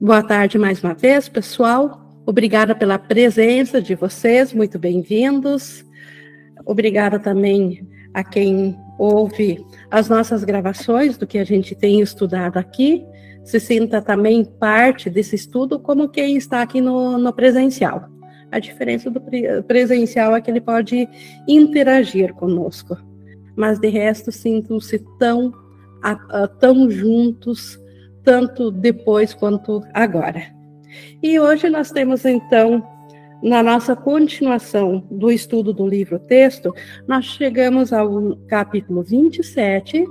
Boa tarde mais uma vez, pessoal. Obrigada pela presença de vocês, muito bem-vindos. Obrigada também a quem ouve as nossas gravações do que a gente tem estudado aqui. Se sinta também parte desse estudo, como quem está aqui no, no presencial. A diferença do presencial é que ele pode interagir conosco, mas de resto sintam-se tão, tão juntos tanto depois quanto agora. E hoje nós temos então, na nossa continuação do estudo do livro-texto, nós chegamos ao capítulo 27,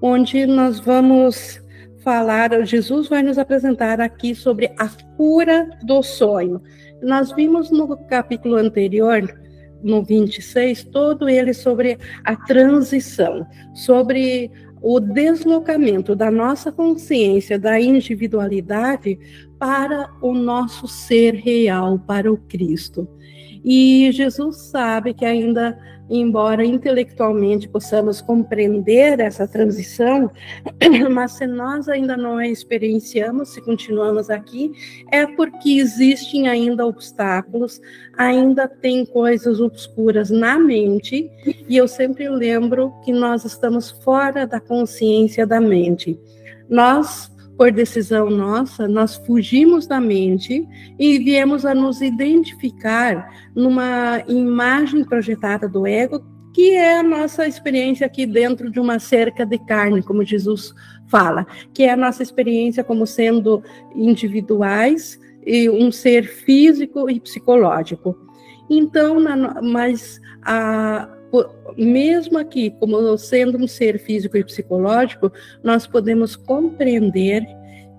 onde nós vamos falar, Jesus vai nos apresentar aqui sobre a cura do sonho. Nós vimos no capítulo anterior, no 26, todo ele sobre a transição, sobre o deslocamento da nossa consciência, da individualidade, para o nosso ser real, para o Cristo. E Jesus sabe que ainda embora intelectualmente possamos compreender essa transição, mas se nós ainda não a experienciamos, se continuamos aqui, é porque existem ainda obstáculos, ainda tem coisas obscuras na mente, e eu sempre lembro que nós estamos fora da consciência da mente. Nós por decisão nossa, nós fugimos da mente e viemos a nos identificar numa imagem projetada do ego, que é a nossa experiência aqui dentro de uma cerca de carne, como Jesus fala, que é a nossa experiência como sendo individuais e um ser físico e psicológico. Então, na, mas a, mesmo aqui, como sendo um ser físico e psicológico, nós podemos compreender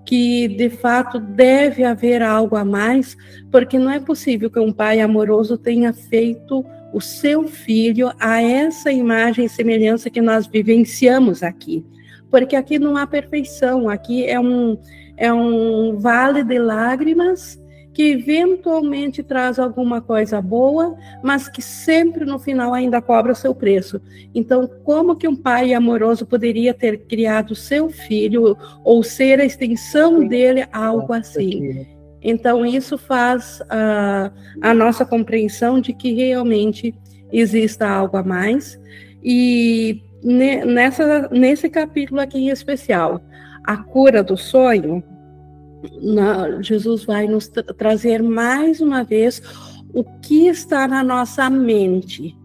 que de fato deve haver algo a mais, porque não é possível que um pai amoroso tenha feito o seu filho a essa imagem e semelhança que nós vivenciamos aqui. Porque aqui não há perfeição, aqui é um, é um vale de lágrimas que eventualmente traz alguma coisa boa, mas que sempre no final ainda cobra o seu preço. Então, como que um pai amoroso poderia ter criado seu filho ou ser a extensão dele algo assim? Então, isso faz a, a nossa compreensão de que realmente exista algo a mais. E nessa, nesse capítulo aqui em especial, a cura do sonho, na, Jesus vai nos tra trazer mais uma vez o que está na nossa mente,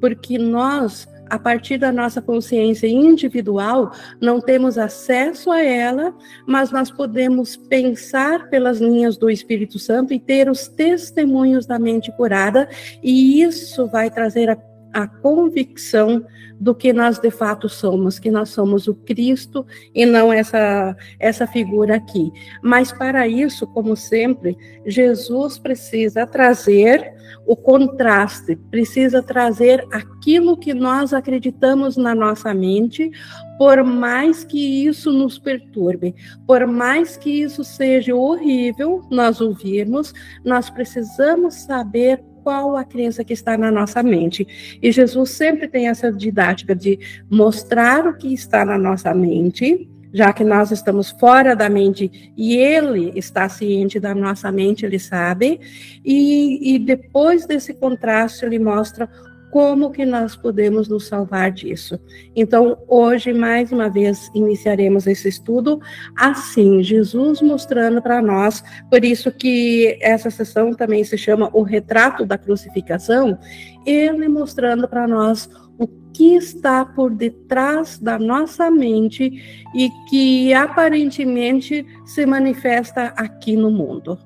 porque nós, a partir da nossa consciência individual, não temos acesso a ela, mas nós podemos pensar pelas linhas do Espírito Santo e ter os testemunhos da mente curada, e isso vai trazer a a convicção do que nós de fato somos, que nós somos o Cristo e não essa essa figura aqui. Mas para isso, como sempre, Jesus precisa trazer o contraste, precisa trazer aquilo que nós acreditamos na nossa mente, por mais que isso nos perturbe, por mais que isso seja horrível nós ouvirmos, nós precisamos saber qual a crença que está na nossa mente. E Jesus sempre tem essa didática de mostrar o que está na nossa mente, já que nós estamos fora da mente e ele está ciente da nossa mente, ele sabe, e, e depois desse contraste, ele mostra como que nós podemos nos salvar disso. Então, hoje, mais uma vez, iniciaremos esse estudo assim, Jesus mostrando para nós, por isso que essa sessão também se chama o retrato da crucificação, ele mostrando para nós o que está por detrás da nossa mente e que aparentemente se manifesta aqui no mundo.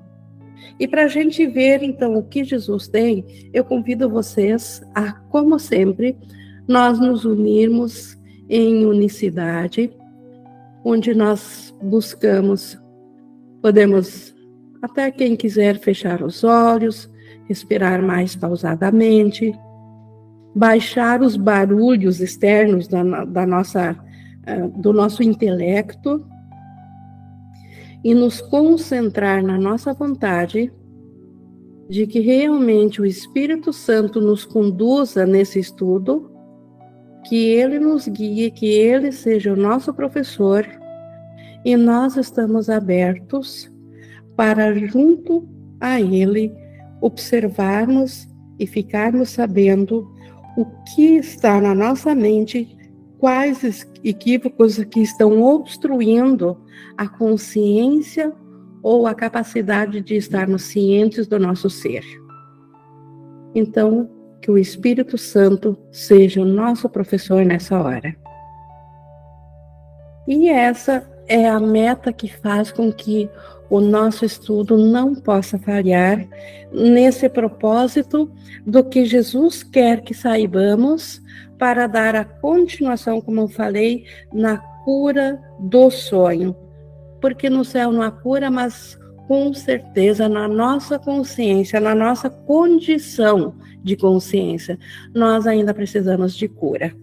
E para a gente ver, então, o que Jesus tem, eu convido vocês a, como sempre, nós nos unirmos em unicidade, onde nós buscamos, podemos, até quem quiser, fechar os olhos, respirar mais pausadamente, baixar os barulhos externos da, da nossa, eh, do nosso intelecto e nos concentrar na nossa vontade de que realmente o Espírito Santo nos conduza nesse estudo, que ele nos guie, que ele seja o nosso professor, e nós estamos abertos para junto a Ele observarmos e ficarmos sabendo o que está na nossa mente, quais equívocos que estão obstruindo a consciência ou a capacidade de estarmos cientes do nosso ser. Então, que o Espírito Santo seja o nosso professor nessa hora. E essa é a meta que faz com que o nosso estudo não possa falhar nesse propósito do que Jesus quer que saibamos para dar a continuação, como eu falei, na cura do sonho. Porque no céu não há cura, mas com certeza na nossa consciência, na nossa condição de consciência, nós ainda precisamos de cura.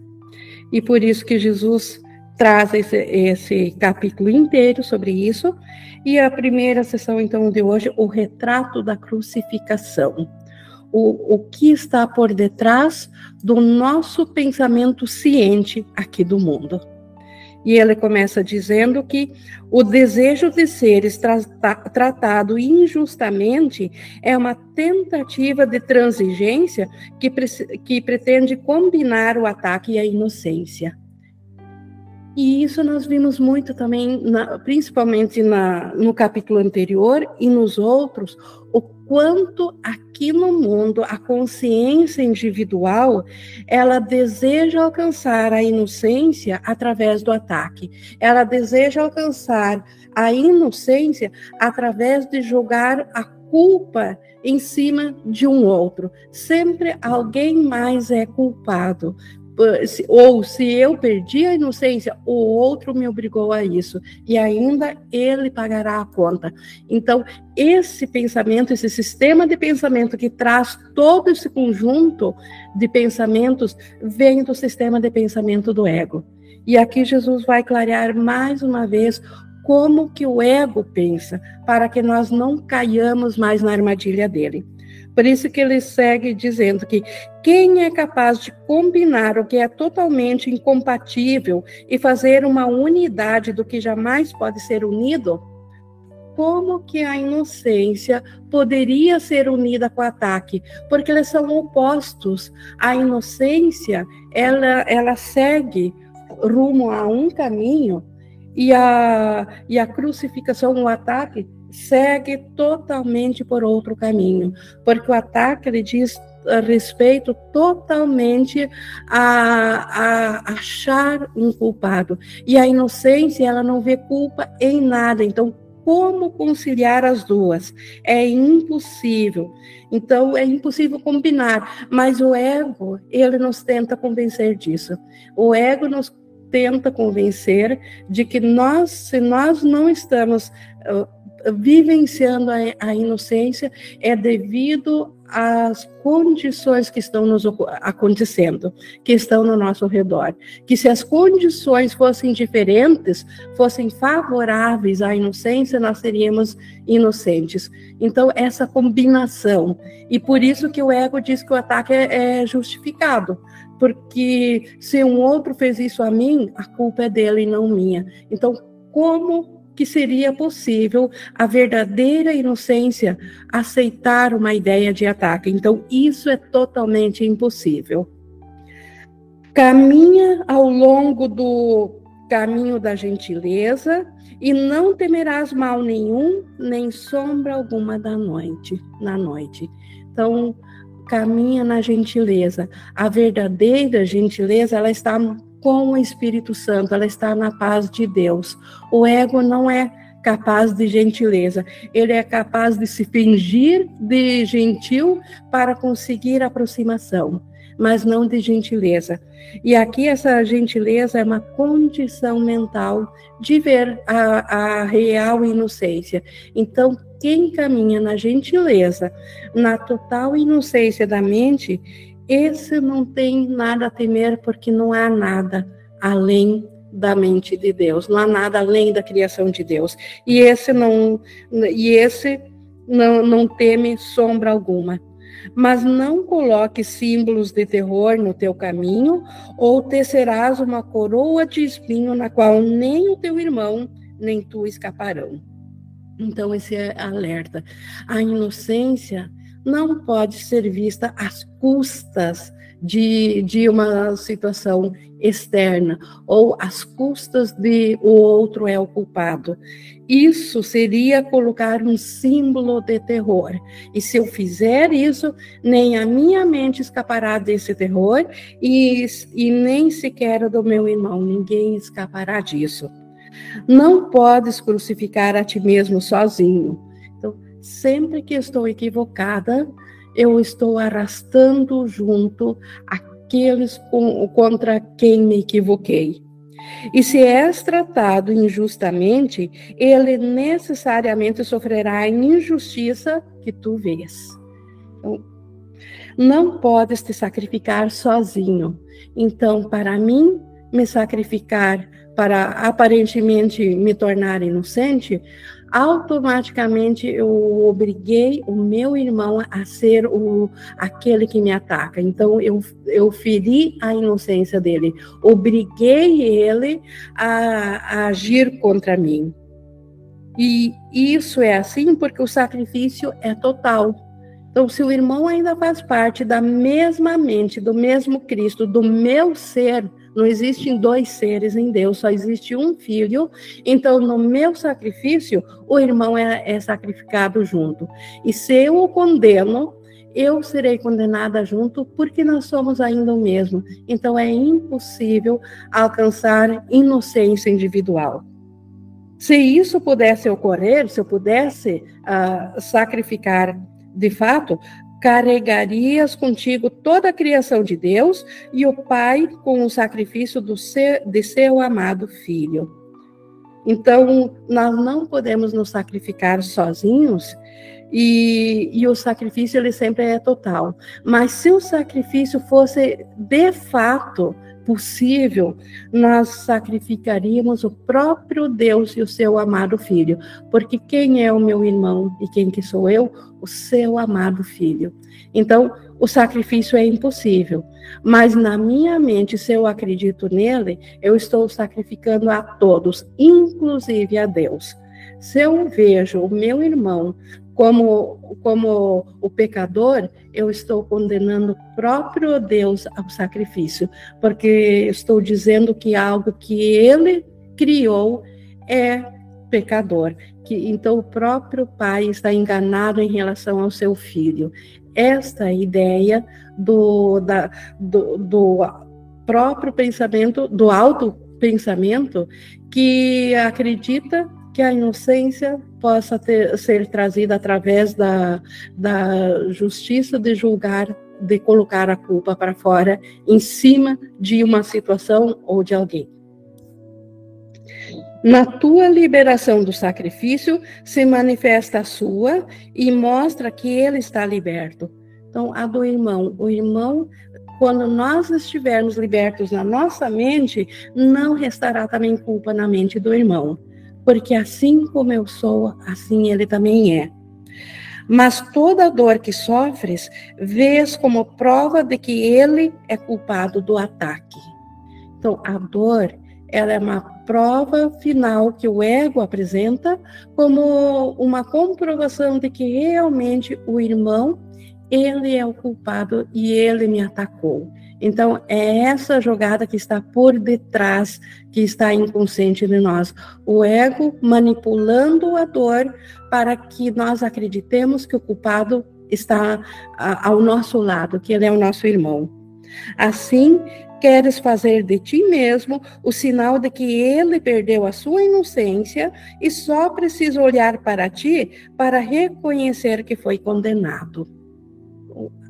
E por isso que Jesus traz esse, esse capítulo inteiro sobre isso. E a primeira sessão, então, de hoje, o retrato da crucificação. O, o que está por detrás do nosso pensamento ciente aqui do mundo. E ele começa dizendo que o desejo de seres tra tratado injustamente é uma tentativa de transigência que, que pretende combinar o ataque e a inocência. E isso nós vimos muito também, na, principalmente na, no capítulo anterior e nos outros, o quanto aqui no mundo a consciência individual ela deseja alcançar a inocência através do ataque. Ela deseja alcançar a inocência através de jogar a culpa em cima de um outro. Sempre alguém mais é culpado ou se eu perdi a inocência, o outro me obrigou a isso, e ainda ele pagará a conta. Então, esse pensamento, esse sistema de pensamento que traz todo esse conjunto de pensamentos, vem do sistema de pensamento do ego. E aqui Jesus vai clarear mais uma vez como que o ego pensa, para que nós não caiamos mais na armadilha dele. Por isso que ele segue dizendo que quem é capaz de combinar o que é totalmente incompatível e fazer uma unidade do que jamais pode ser unido, como que a inocência poderia ser unida com o ataque? Porque eles são opostos. A inocência, ela, ela segue rumo a um caminho e a, e a crucificação, o ataque, segue totalmente por outro caminho, porque o ataque ele diz a respeito totalmente a, a achar um culpado e a inocência ela não vê culpa em nada, então como conciliar as duas? É impossível. Então, é impossível combinar. Mas o ego, ele nos tenta convencer disso. O ego nos tenta convencer de que nós, se nós não estamos uh, vivenciando a, a inocência é devido às condições que estão nos acontecendo, que estão no nosso redor. Que se as condições fossem diferentes, fossem favoráveis à inocência, nós seríamos inocentes. Então, essa combinação. E por isso que o ego diz que o ataque é, é justificado. Porque se um outro fez isso a mim, a culpa é dele e não minha. Então, como que seria possível a verdadeira inocência aceitar uma ideia de ataque. Então, isso é totalmente impossível. Caminha ao longo do caminho da gentileza e não temerás mal nenhum, nem sombra alguma da noite, na noite. Então, caminha na gentileza. A verdadeira gentileza, ela está com o Espírito Santo, ela está na paz de Deus. O ego não é capaz de gentileza, ele é capaz de se fingir de gentil para conseguir aproximação, mas não de gentileza. E aqui essa gentileza é uma condição mental de ver a, a real inocência. Então, quem caminha na gentileza, na total inocência da mente, esse não tem nada a temer, porque não há nada além da mente de Deus, não há nada além da criação de Deus. E esse não, e esse não, não teme sombra alguma. Mas não coloque símbolos de terror no teu caminho, ou tecerás uma coroa de espinho na qual nem o teu irmão nem tu escaparão. Então, esse é alerta. A inocência não pode ser vista às custas de, de uma situação externa ou às custas de o outro é o culpado. Isso seria colocar um símbolo de terror. E se eu fizer isso, nem a minha mente escapará desse terror e, e nem sequer do meu irmão, ninguém escapará disso. Não podes crucificar a ti mesmo sozinho. Sempre que estou equivocada, eu estou arrastando junto aqueles com, contra quem me equivoquei. E se és tratado injustamente, ele necessariamente sofrerá a injustiça que tu vês. Então, não podes te sacrificar sozinho. Então, para mim, me sacrificar para aparentemente me tornar inocente, automaticamente eu obriguei o meu irmão a ser o, aquele que me ataca. Então eu, eu feri a inocência dele, obriguei ele a, a agir contra mim. E isso é assim porque o sacrifício é total. Então, se o irmão ainda faz parte da mesma mente, do mesmo Cristo, do meu ser, não existem dois seres em Deus, só existe um filho. Então, no meu sacrifício, o irmão é, é sacrificado junto. E se eu o condeno, eu serei condenada junto, porque nós somos ainda o mesmo. Então, é impossível alcançar inocência individual. Se isso pudesse ocorrer, se eu pudesse uh, sacrificar de fato, carregarias contigo toda a criação de Deus e o Pai com o sacrifício do seu, de seu amado Filho. Então, nós não podemos nos sacrificar sozinhos e, e, o sacrifício ele sempre é total. Mas se o sacrifício fosse de fato possível, nós sacrificaríamos o próprio Deus e o seu amado filho. Porque quem é o meu irmão e quem que sou eu? O seu amado filho. Então, o sacrifício é impossível. Mas na minha mente, se eu acredito nele, eu estou sacrificando a todos, inclusive a Deus. Se eu vejo o meu irmão como, como o pecador, eu estou condenando o próprio Deus ao sacrifício, porque estou dizendo que algo que ele criou é pecador, que então o próprio pai está enganado em relação ao seu filho. Esta ideia do, da, do, do próprio pensamento, do alto pensamento, que acredita que a inocência possa ter, ser trazida através da, da justiça de julgar, de colocar a culpa para fora em cima de uma situação ou de alguém. Na tua liberação do sacrifício se manifesta a sua e mostra que ele está liberto. Então, a do irmão, o irmão quando nós estivermos libertos na nossa mente, não restará também culpa na mente do irmão porque assim como eu sou, assim ele também é. Mas toda dor que sofres, vês como prova de que ele é culpado do ataque. Então, a dor, ela é uma prova final que o ego apresenta como uma comprovação de que realmente o irmão, ele é o culpado e ele me atacou. Então, é essa jogada que está por detrás, que está inconsciente de nós. O ego manipulando a dor para que nós acreditemos que o culpado está ao nosso lado, que ele é o nosso irmão. Assim, queres fazer de ti mesmo o sinal de que ele perdeu a sua inocência e só precisa olhar para ti para reconhecer que foi condenado.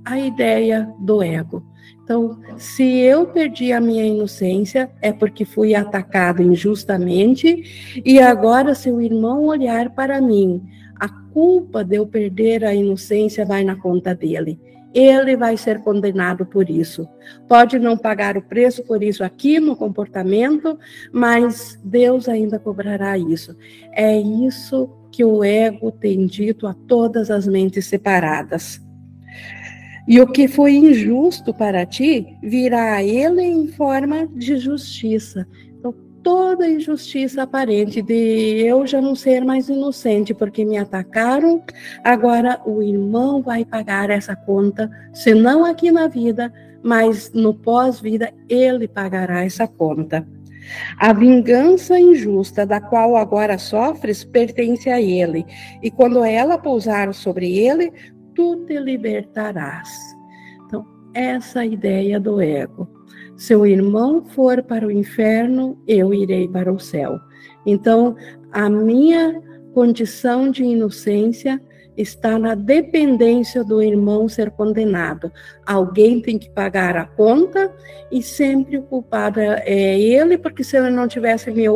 A ideia do ego. Então, se eu perdi a minha inocência, é porque fui atacado injustamente, e agora, se o irmão olhar para mim, a culpa de eu perder a inocência vai na conta dele. Ele vai ser condenado por isso. Pode não pagar o preço por isso aqui no comportamento, mas Deus ainda cobrará isso. É isso que o ego tem dito a todas as mentes separadas. E o que foi injusto para ti virá a ele em forma de justiça. Então, toda injustiça aparente de eu já não ser mais inocente porque me atacaram, agora o irmão vai pagar essa conta, se não aqui na vida, mas no pós-vida ele pagará essa conta. A vingança injusta da qual agora sofres pertence a ele, e quando ela pousar sobre ele, tu te libertarás. Então, essa é ideia do ego. Se o irmão for para o inferno, eu irei para o céu. Então, a minha condição de inocência está na dependência do irmão ser condenado. Alguém tem que pagar a conta e sempre o culpado é ele, porque se ele não tivesse me,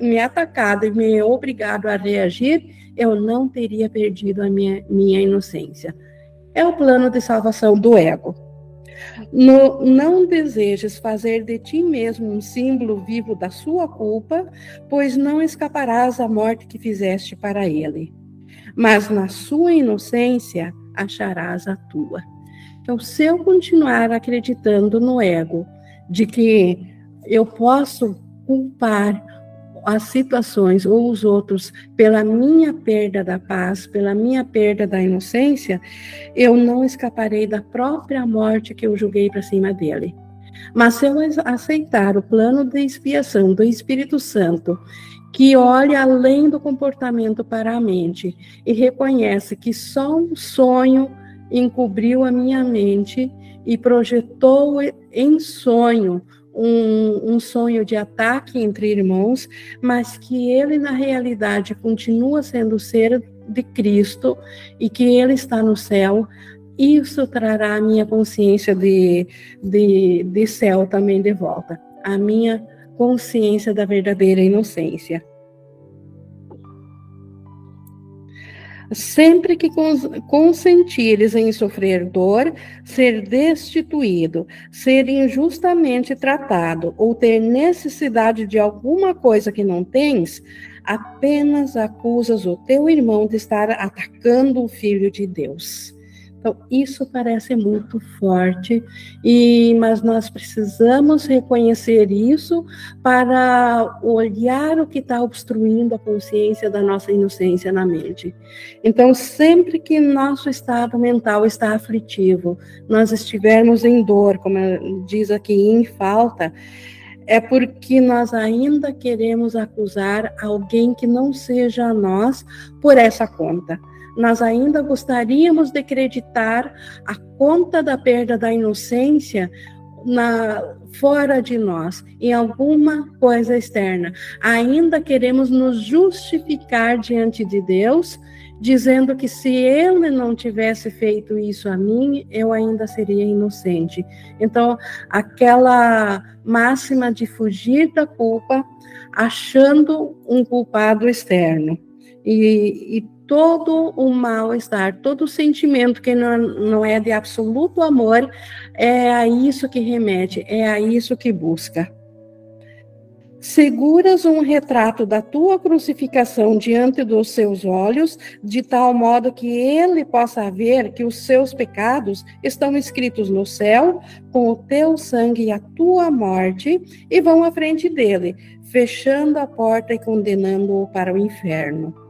me atacado e me obrigado a reagir, eu não teria perdido a minha, minha inocência. É o plano de salvação do ego. No, não desejes fazer de ti mesmo um símbolo vivo da sua culpa, pois não escaparás à morte que fizeste para ele mas na sua inocência acharás a tua. Então, se eu continuar acreditando no ego, de que eu posso culpar as situações ou os outros pela minha perda da paz, pela minha perda da inocência, eu não escaparei da própria morte que eu julguei para cima dele. Mas se eu aceitar o plano de expiação do Espírito Santo que olha além do comportamento para a mente e reconhece que só um sonho encobriu a minha mente e projetou em sonho um, um, sonho de ataque entre irmãos, mas que ele, na realidade, continua sendo ser de Cristo e que ele está no céu, isso trará a minha consciência de, de, de céu também de volta. A minha consciência da verdadeira inocência. Sempre que consentires em sofrer dor, ser destituído, ser injustamente tratado ou ter necessidade de alguma coisa que não tens, apenas acusas o teu irmão de estar atacando o filho de Deus. Então, isso parece muito forte, e mas nós precisamos reconhecer isso para olhar o que está obstruindo a consciência da nossa inocência na mente. Então, sempre que nosso estado mental está aflitivo, nós estivermos em dor, como diz aqui, em falta, é porque nós ainda queremos acusar alguém que não seja nós por essa conta nós ainda gostaríamos de acreditar a conta da perda da inocência na, fora de nós, em alguma coisa externa. Ainda queremos nos justificar diante de Deus, dizendo que se ele não tivesse feito isso a mim, eu ainda seria inocente. Então, aquela máxima de fugir da culpa, achando um culpado externo. E, e todo o mal-estar, todo o sentimento que não, não é de absoluto amor, é a isso que remete, é a isso que busca. Seguras um retrato da tua crucificação diante dos seus olhos, de tal modo que ele possa ver que os seus pecados estão escritos no céu, com o teu sangue e a tua morte, e vão à frente dele, fechando a porta e condenando-o para o inferno.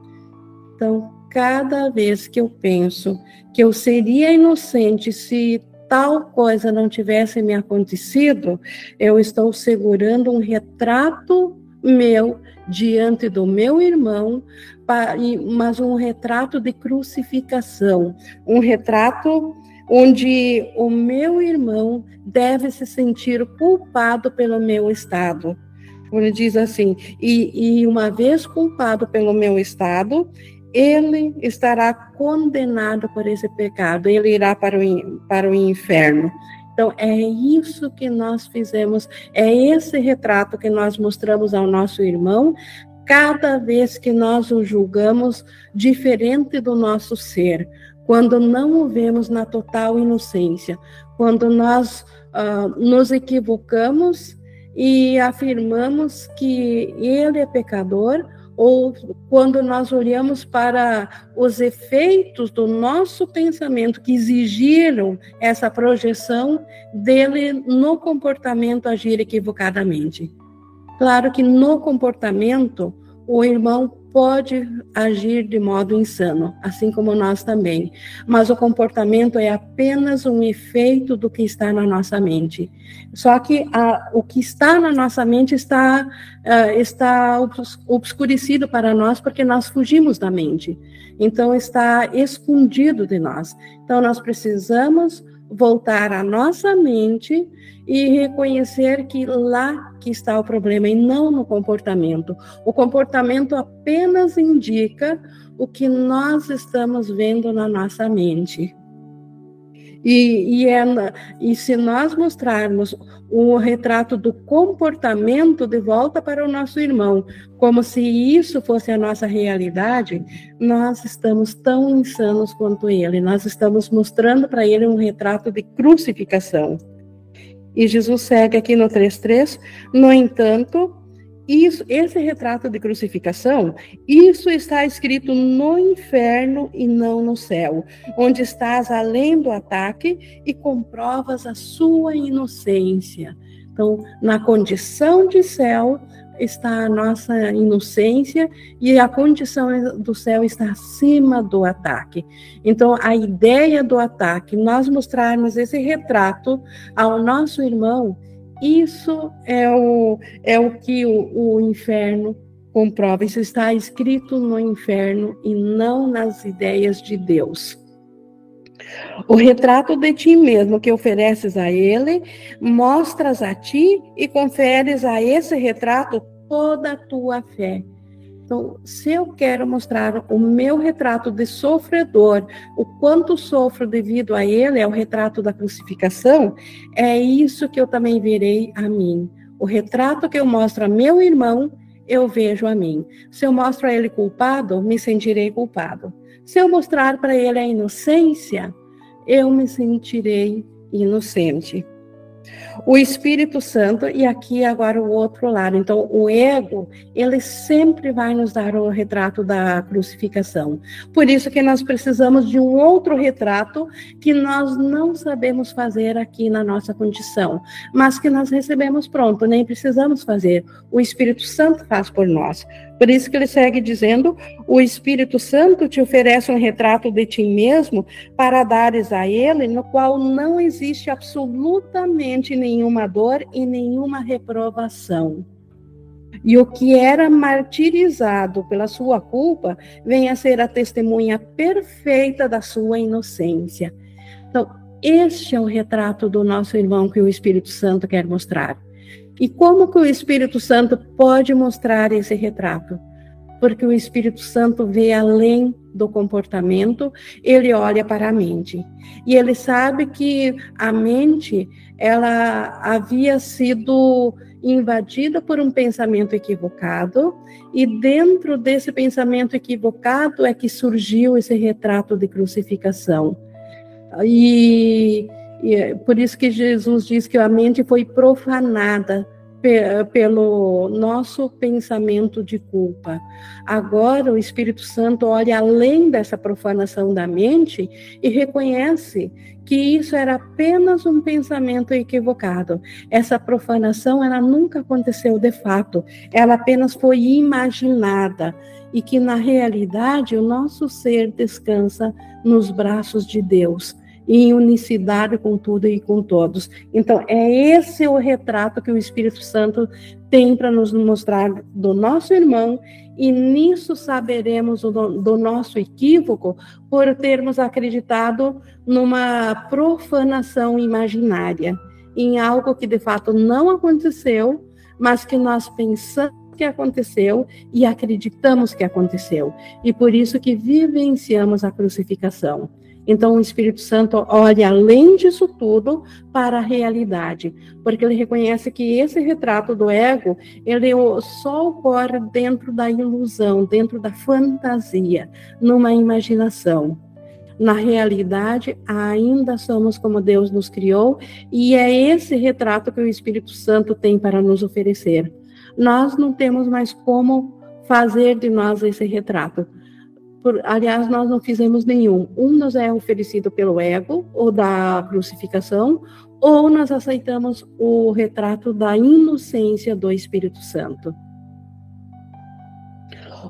Então, cada vez que eu penso que eu seria inocente se tal coisa não tivesse me acontecido, eu estou segurando um retrato meu diante do meu irmão, mas um retrato de crucificação, um retrato onde o meu irmão deve se sentir culpado pelo meu estado. Ele diz assim: e, e uma vez culpado pelo meu estado, ele estará condenado por esse pecado, ele irá para o, para o inferno. Então, é isso que nós fizemos, é esse retrato que nós mostramos ao nosso irmão, cada vez que nós o julgamos diferente do nosso ser, quando não o vemos na total inocência, quando nós uh, nos equivocamos e afirmamos que ele é pecador, ou quando nós olhamos para os efeitos do nosso pensamento que exigiram essa projeção dele no comportamento agir equivocadamente. Claro que no comportamento, o irmão pode agir de modo insano, assim como nós também. Mas o comportamento é apenas um efeito do que está na nossa mente. Só que a, o que está na nossa mente está, uh, está obscurecido para nós porque nós fugimos da mente. Então está escondido de nós. Então nós precisamos voltar à nossa mente e reconhecer que lá que está o problema e não no comportamento. O comportamento apenas indica o que nós estamos vendo na nossa mente. E, e, é, e se nós mostrarmos o retrato do comportamento de volta para o nosso irmão, como se isso fosse a nossa realidade, nós estamos tão insanos quanto ele. Nós estamos mostrando para ele um retrato de crucificação. E Jesus segue aqui no 3.3, no entanto, isso, esse retrato de crucificação, isso está escrito no inferno e não no céu, onde estás além do ataque e comprovas a sua inocência. Então, na condição de céu está a nossa inocência e a condição do céu está acima do ataque. Então, a ideia do ataque, nós mostrarmos esse retrato ao nosso irmão, isso é o, é o que o, o inferno comprova. Isso está escrito no inferno e não nas ideias de Deus. O retrato de ti mesmo que ofereces a ele, mostras a ti e conferes a esse retrato toda a tua fé. Então, se eu quero mostrar o meu retrato de sofredor, o quanto sofro devido a ele, é o retrato da crucificação, é isso que eu também verei a mim. O retrato que eu mostro a meu irmão, eu vejo a mim. Se eu mostro a ele culpado, me sentirei culpado. Se eu mostrar para ele a inocência, eu me sentirei inocente. O Espírito Santo, e aqui agora o outro lado. Então, o ego, ele sempre vai nos dar o retrato da crucificação. Por isso que nós precisamos de um outro retrato que nós não sabemos fazer aqui na nossa condição, mas que nós recebemos pronto, nem precisamos fazer. O Espírito Santo faz por nós. Por isso que ele segue dizendo: o Espírito Santo te oferece um retrato de ti mesmo para dares a ele, no qual não existe absolutamente nenhuma dor e nenhuma reprovação. E o que era martirizado pela sua culpa vem a ser a testemunha perfeita da sua inocência. Então, este é o retrato do nosso irmão que o Espírito Santo quer mostrar. E como que o Espírito Santo pode mostrar esse retrato? Porque o Espírito Santo vê além do comportamento, ele olha para a mente. E ele sabe que a mente, ela havia sido invadida por um pensamento equivocado, e dentro desse pensamento equivocado é que surgiu esse retrato de crucificação. E e é por isso que Jesus diz que a mente foi profanada pelo nosso pensamento de culpa. Agora o Espírito Santo olha além dessa profanação da mente e reconhece que isso era apenas um pensamento equivocado. Essa profanação ela nunca aconteceu de fato, ela apenas foi imaginada e que na realidade o nosso ser descansa nos braços de Deus em unicidade com tudo e com todos. Então, é esse o retrato que o Espírito Santo tem para nos mostrar do nosso irmão, e nisso saberemos do, do nosso equívoco por termos acreditado numa profanação imaginária, em algo que de fato não aconteceu, mas que nós pensamos que aconteceu e acreditamos que aconteceu. E por isso que vivenciamos a crucificação. Então, o Espírito Santo olha além disso tudo para a realidade, porque ele reconhece que esse retrato do ego, ele só ocorre dentro da ilusão, dentro da fantasia, numa imaginação. Na realidade, ainda somos como Deus nos criou, e é esse retrato que o Espírito Santo tem para nos oferecer. Nós não temos mais como fazer de nós esse retrato por, aliás, nós não fizemos nenhum. Um nos é oferecido pelo ego, ou da crucificação, ou nós aceitamos o retrato da inocência do Espírito Santo.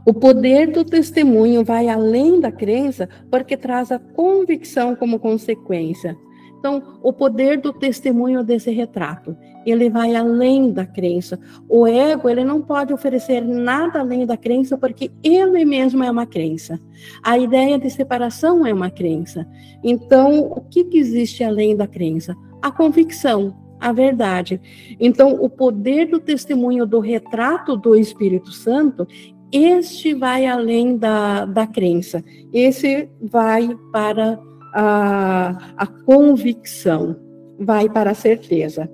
O poder do testemunho vai além da crença, porque traz a convicção como consequência. Então, o poder do testemunho desse retrato, ele vai além da crença. O ego, ele não pode oferecer nada além da crença, porque ele mesmo é uma crença. A ideia de separação é uma crença. Então, o que, que existe além da crença? A convicção, a verdade. Então, o poder do testemunho do retrato do Espírito Santo, este vai além da, da crença, esse vai para a, a convicção, vai para a certeza.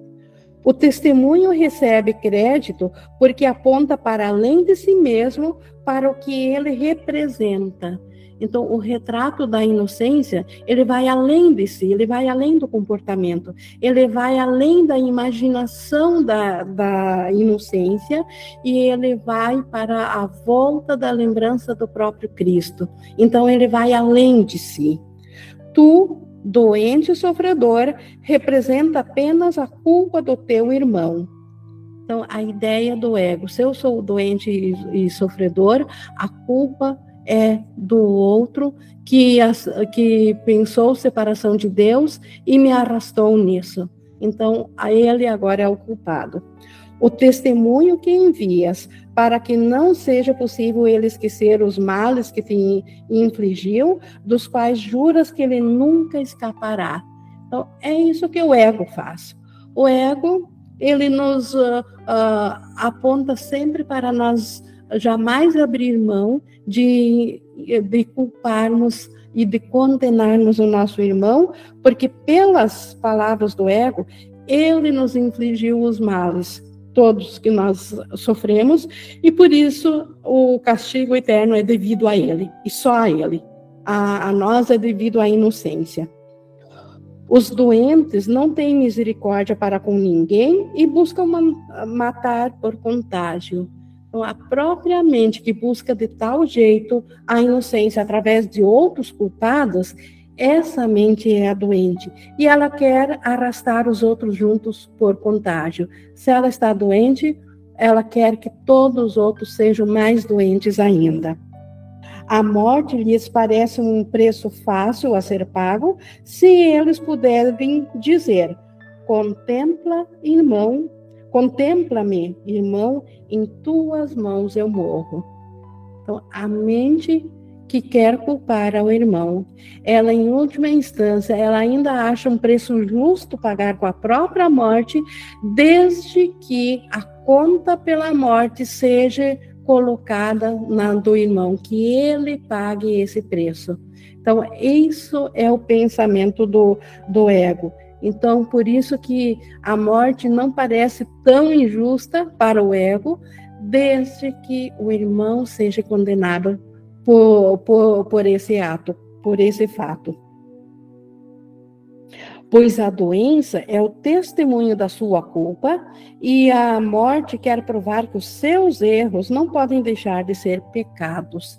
O testemunho recebe crédito porque aponta para além de si mesmo, para o que ele representa. Então, o retrato da inocência, ele vai além de si, ele vai além do comportamento, ele vai além da imaginação da, da inocência e ele vai para a volta da lembrança do próprio Cristo. Então, ele vai além de si. Tu, doente e sofredor, representa apenas a culpa do teu irmão. Então, a ideia do ego, se eu sou doente e, e sofredor, a culpa é do outro que, que pensou separação de Deus e me arrastou nisso. Então, a ele agora é o culpado. O testemunho que envias, para que não seja possível ele esquecer os males que te infligiu, dos quais juras que ele nunca escapará. Então, é isso que o ego faz. O ego, ele nos uh, uh, aponta sempre para nós jamais abrir mão de, de culparmos e de condenarmos o nosso irmão, porque pelas palavras do ego, ele nos infligiu os males, todos que nós sofremos, e por isso o castigo eterno é devido a ele, e só a ele. A, a nós é devido à inocência. Os doentes não têm misericórdia para com ninguém e buscam matar por contágio. Então, a própria mente que busca de tal jeito a inocência através de outros culpados, essa mente é a doente e ela quer arrastar os outros juntos por contágio. Se ela está doente, ela quer que todos os outros sejam mais doentes ainda. A morte lhes parece um preço fácil a ser pago se eles puderem dizer: contempla, irmão, Contempla-me, irmão, em tuas mãos eu morro. Então, a mente que quer culpar ao irmão, ela, em última instância, ela ainda acha um preço justo pagar com a própria morte, desde que a conta pela morte seja colocada na do irmão, que ele pague esse preço. Então, isso é o pensamento do, do ego. Então, por isso que a morte não parece tão injusta para o ego, desde que o irmão seja condenado por, por, por esse ato, por esse fato. Pois a doença é o testemunho da sua culpa e a morte quer provar que os seus erros não podem deixar de ser pecados.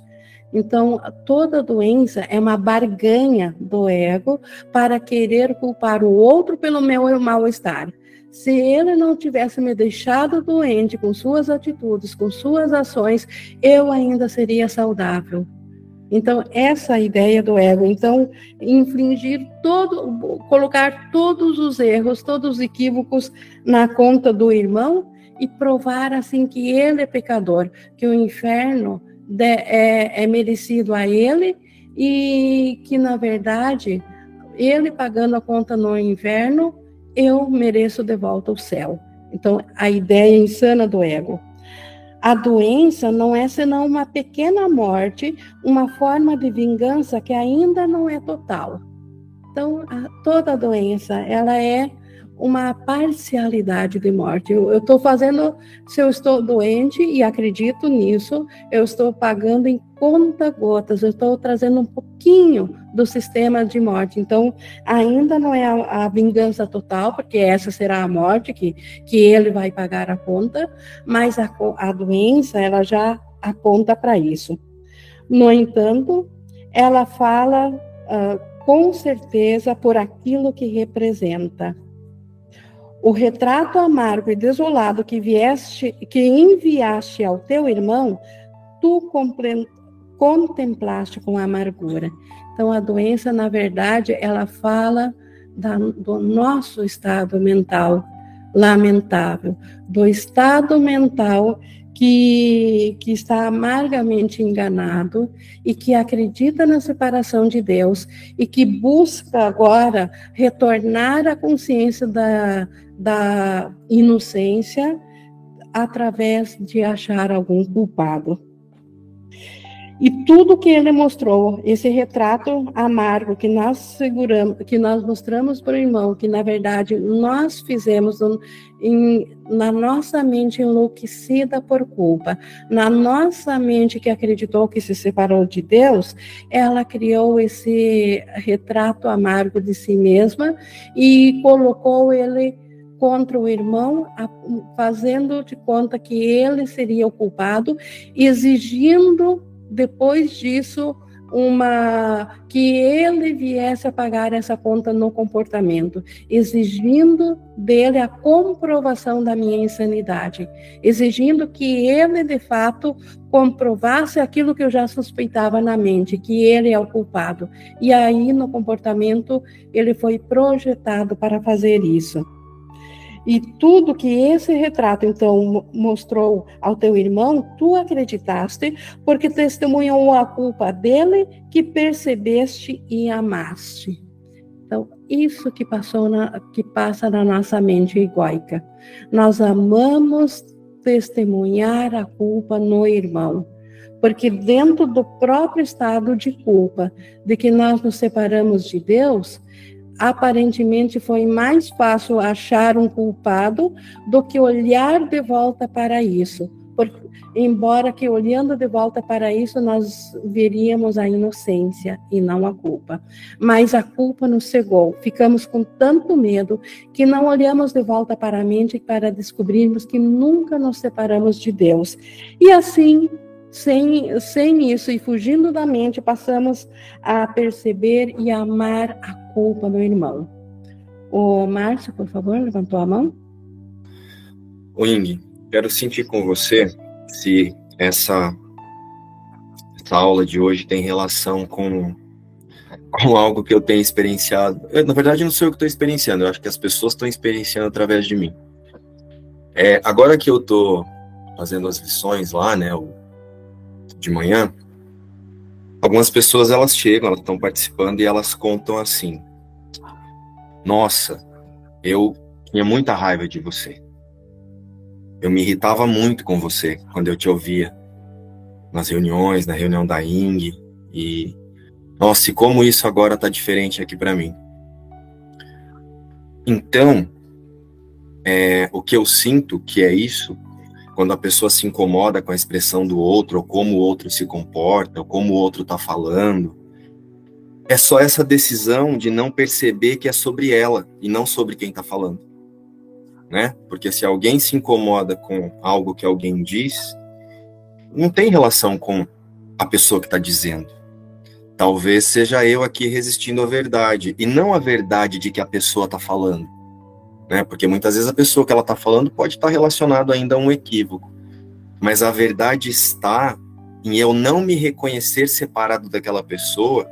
Então, toda doença é uma barganha do ego para querer culpar o outro pelo meu mal-estar. Se ele não tivesse me deixado doente com suas atitudes, com suas ações, eu ainda seria saudável. Então, essa é ideia do ego. Então, infligir todo, colocar todos os erros, todos os equívocos na conta do irmão e provar assim que ele é pecador, que o inferno de, é, é merecido a ele e que, na verdade, ele pagando a conta no inverno, eu mereço de volta o céu. Então, a ideia insana do ego. A doença não é senão uma pequena morte, uma forma de vingança que ainda não é total. Então, a, toda doença, ela é uma parcialidade de morte. Eu estou fazendo, se eu estou doente e acredito nisso, eu estou pagando em conta gotas, eu estou trazendo um pouquinho do sistema de morte. Então, ainda não é a, a, vingança total, porque essa será a morte que, que ele vai pagar a conta, mas a, a doença, ela já aponta para isso. No entanto, ela fala uh, com certeza por aquilo que representa. O retrato amargo e desolado que vieste, que enviaste ao teu irmão, tu contemplaste com amargura. Então, a doença, na verdade, ela fala da, do nosso estado mental lamentável, do estado mental que, que está amargamente enganado e que acredita na separação de Deus e que busca agora retornar à consciência da, da inocência através de achar algum culpado. E tudo que ele mostrou, esse retrato amargo que nós seguramos, que nós mostramos para o irmão, que na verdade nós fizemos em, na nossa mente enlouquecida por culpa, na nossa mente que acreditou que se separou de Deus, ela criou esse retrato amargo de si mesma e colocou ele contra o irmão, fazendo de conta que ele seria o culpado, exigindo depois disso uma que ele viesse a pagar essa conta no comportamento, exigindo dele a comprovação da minha insanidade, exigindo que ele de fato comprovasse aquilo que eu já suspeitava na mente, que ele é o culpado. E aí no comportamento ele foi projetado para fazer isso. E tudo que esse retrato então mostrou ao teu irmão, tu acreditaste, porque testemunhou a culpa dele que percebeste e amaste. Então, isso que passou na, que passa na nossa mente egóica. Nós amamos testemunhar a culpa no irmão, porque dentro do próprio estado de culpa, de que nós nos separamos de Deus, aparentemente foi mais fácil achar um culpado do que olhar de volta para isso. Embora que olhando de volta para isso nós veríamos a inocência e não a culpa. Mas a culpa nos cegou. Ficamos com tanto medo que não olhamos de volta para a mente para descobrirmos que nunca nos separamos de Deus. E assim sem, sem isso e fugindo da mente, passamos a perceber e amar a culpa do irmão. O Márcio, por favor, levantou a mão. O Ing, quero sentir com você se essa, essa aula de hoje tem relação com, com algo que eu tenho experienciado. Eu, na verdade, não sou eu que estou experienciando, eu acho que as pessoas estão experienciando através de mim. É, agora que eu estou fazendo as lições lá, né, de manhã, algumas pessoas elas chegam, elas estão participando e elas contam assim: Nossa, eu tinha muita raiva de você. Eu me irritava muito com você quando eu te ouvia nas reuniões, na reunião da Ing e nossa, e como isso agora está diferente aqui para mim. Então, é, o que eu sinto que é isso quando a pessoa se incomoda com a expressão do outro, ou como o outro se comporta, ou como o outro está falando, é só essa decisão de não perceber que é sobre ela e não sobre quem está falando. Né? Porque se alguém se incomoda com algo que alguém diz, não tem relação com a pessoa que está dizendo. Talvez seja eu aqui resistindo à verdade, e não a verdade de que a pessoa está falando né? Porque muitas vezes a pessoa que ela está falando pode estar tá relacionado ainda a um equívoco, mas a verdade está em eu não me reconhecer separado daquela pessoa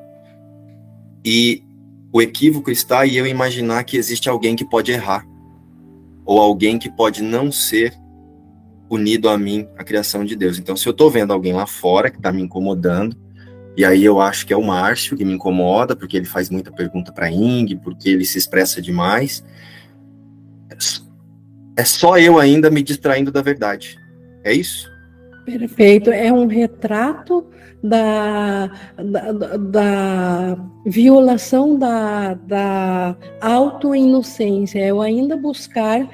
e o equívoco está em eu imaginar que existe alguém que pode errar ou alguém que pode não ser unido a mim, a criação de Deus. Então, se eu estou vendo alguém lá fora que está me incomodando, e aí eu acho que é o Márcio que me incomoda, porque ele faz muita pergunta para Ing, porque ele se expressa demais é só eu ainda me distraindo da verdade. É isso? Perfeito. É um retrato da, da, da violação da, da auto-inocência. É eu ainda buscar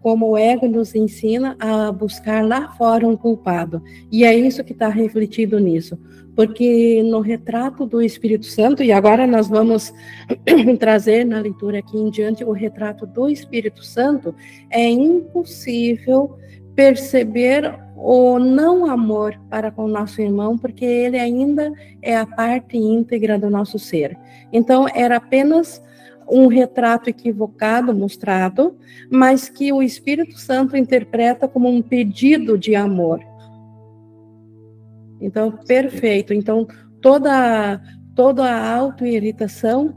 como o ego nos ensina a buscar lá fora um culpado. E é isso que está refletido nisso. Porque no retrato do Espírito Santo, e agora nós vamos trazer na leitura aqui em diante o retrato do Espírito Santo, é impossível perceber o não amor para com o nosso irmão, porque ele ainda é a parte íntegra do nosso ser. Então, era apenas um retrato equivocado mostrado, mas que o Espírito Santo interpreta como um pedido de amor. Então, perfeito. Então, toda toda a autoirritação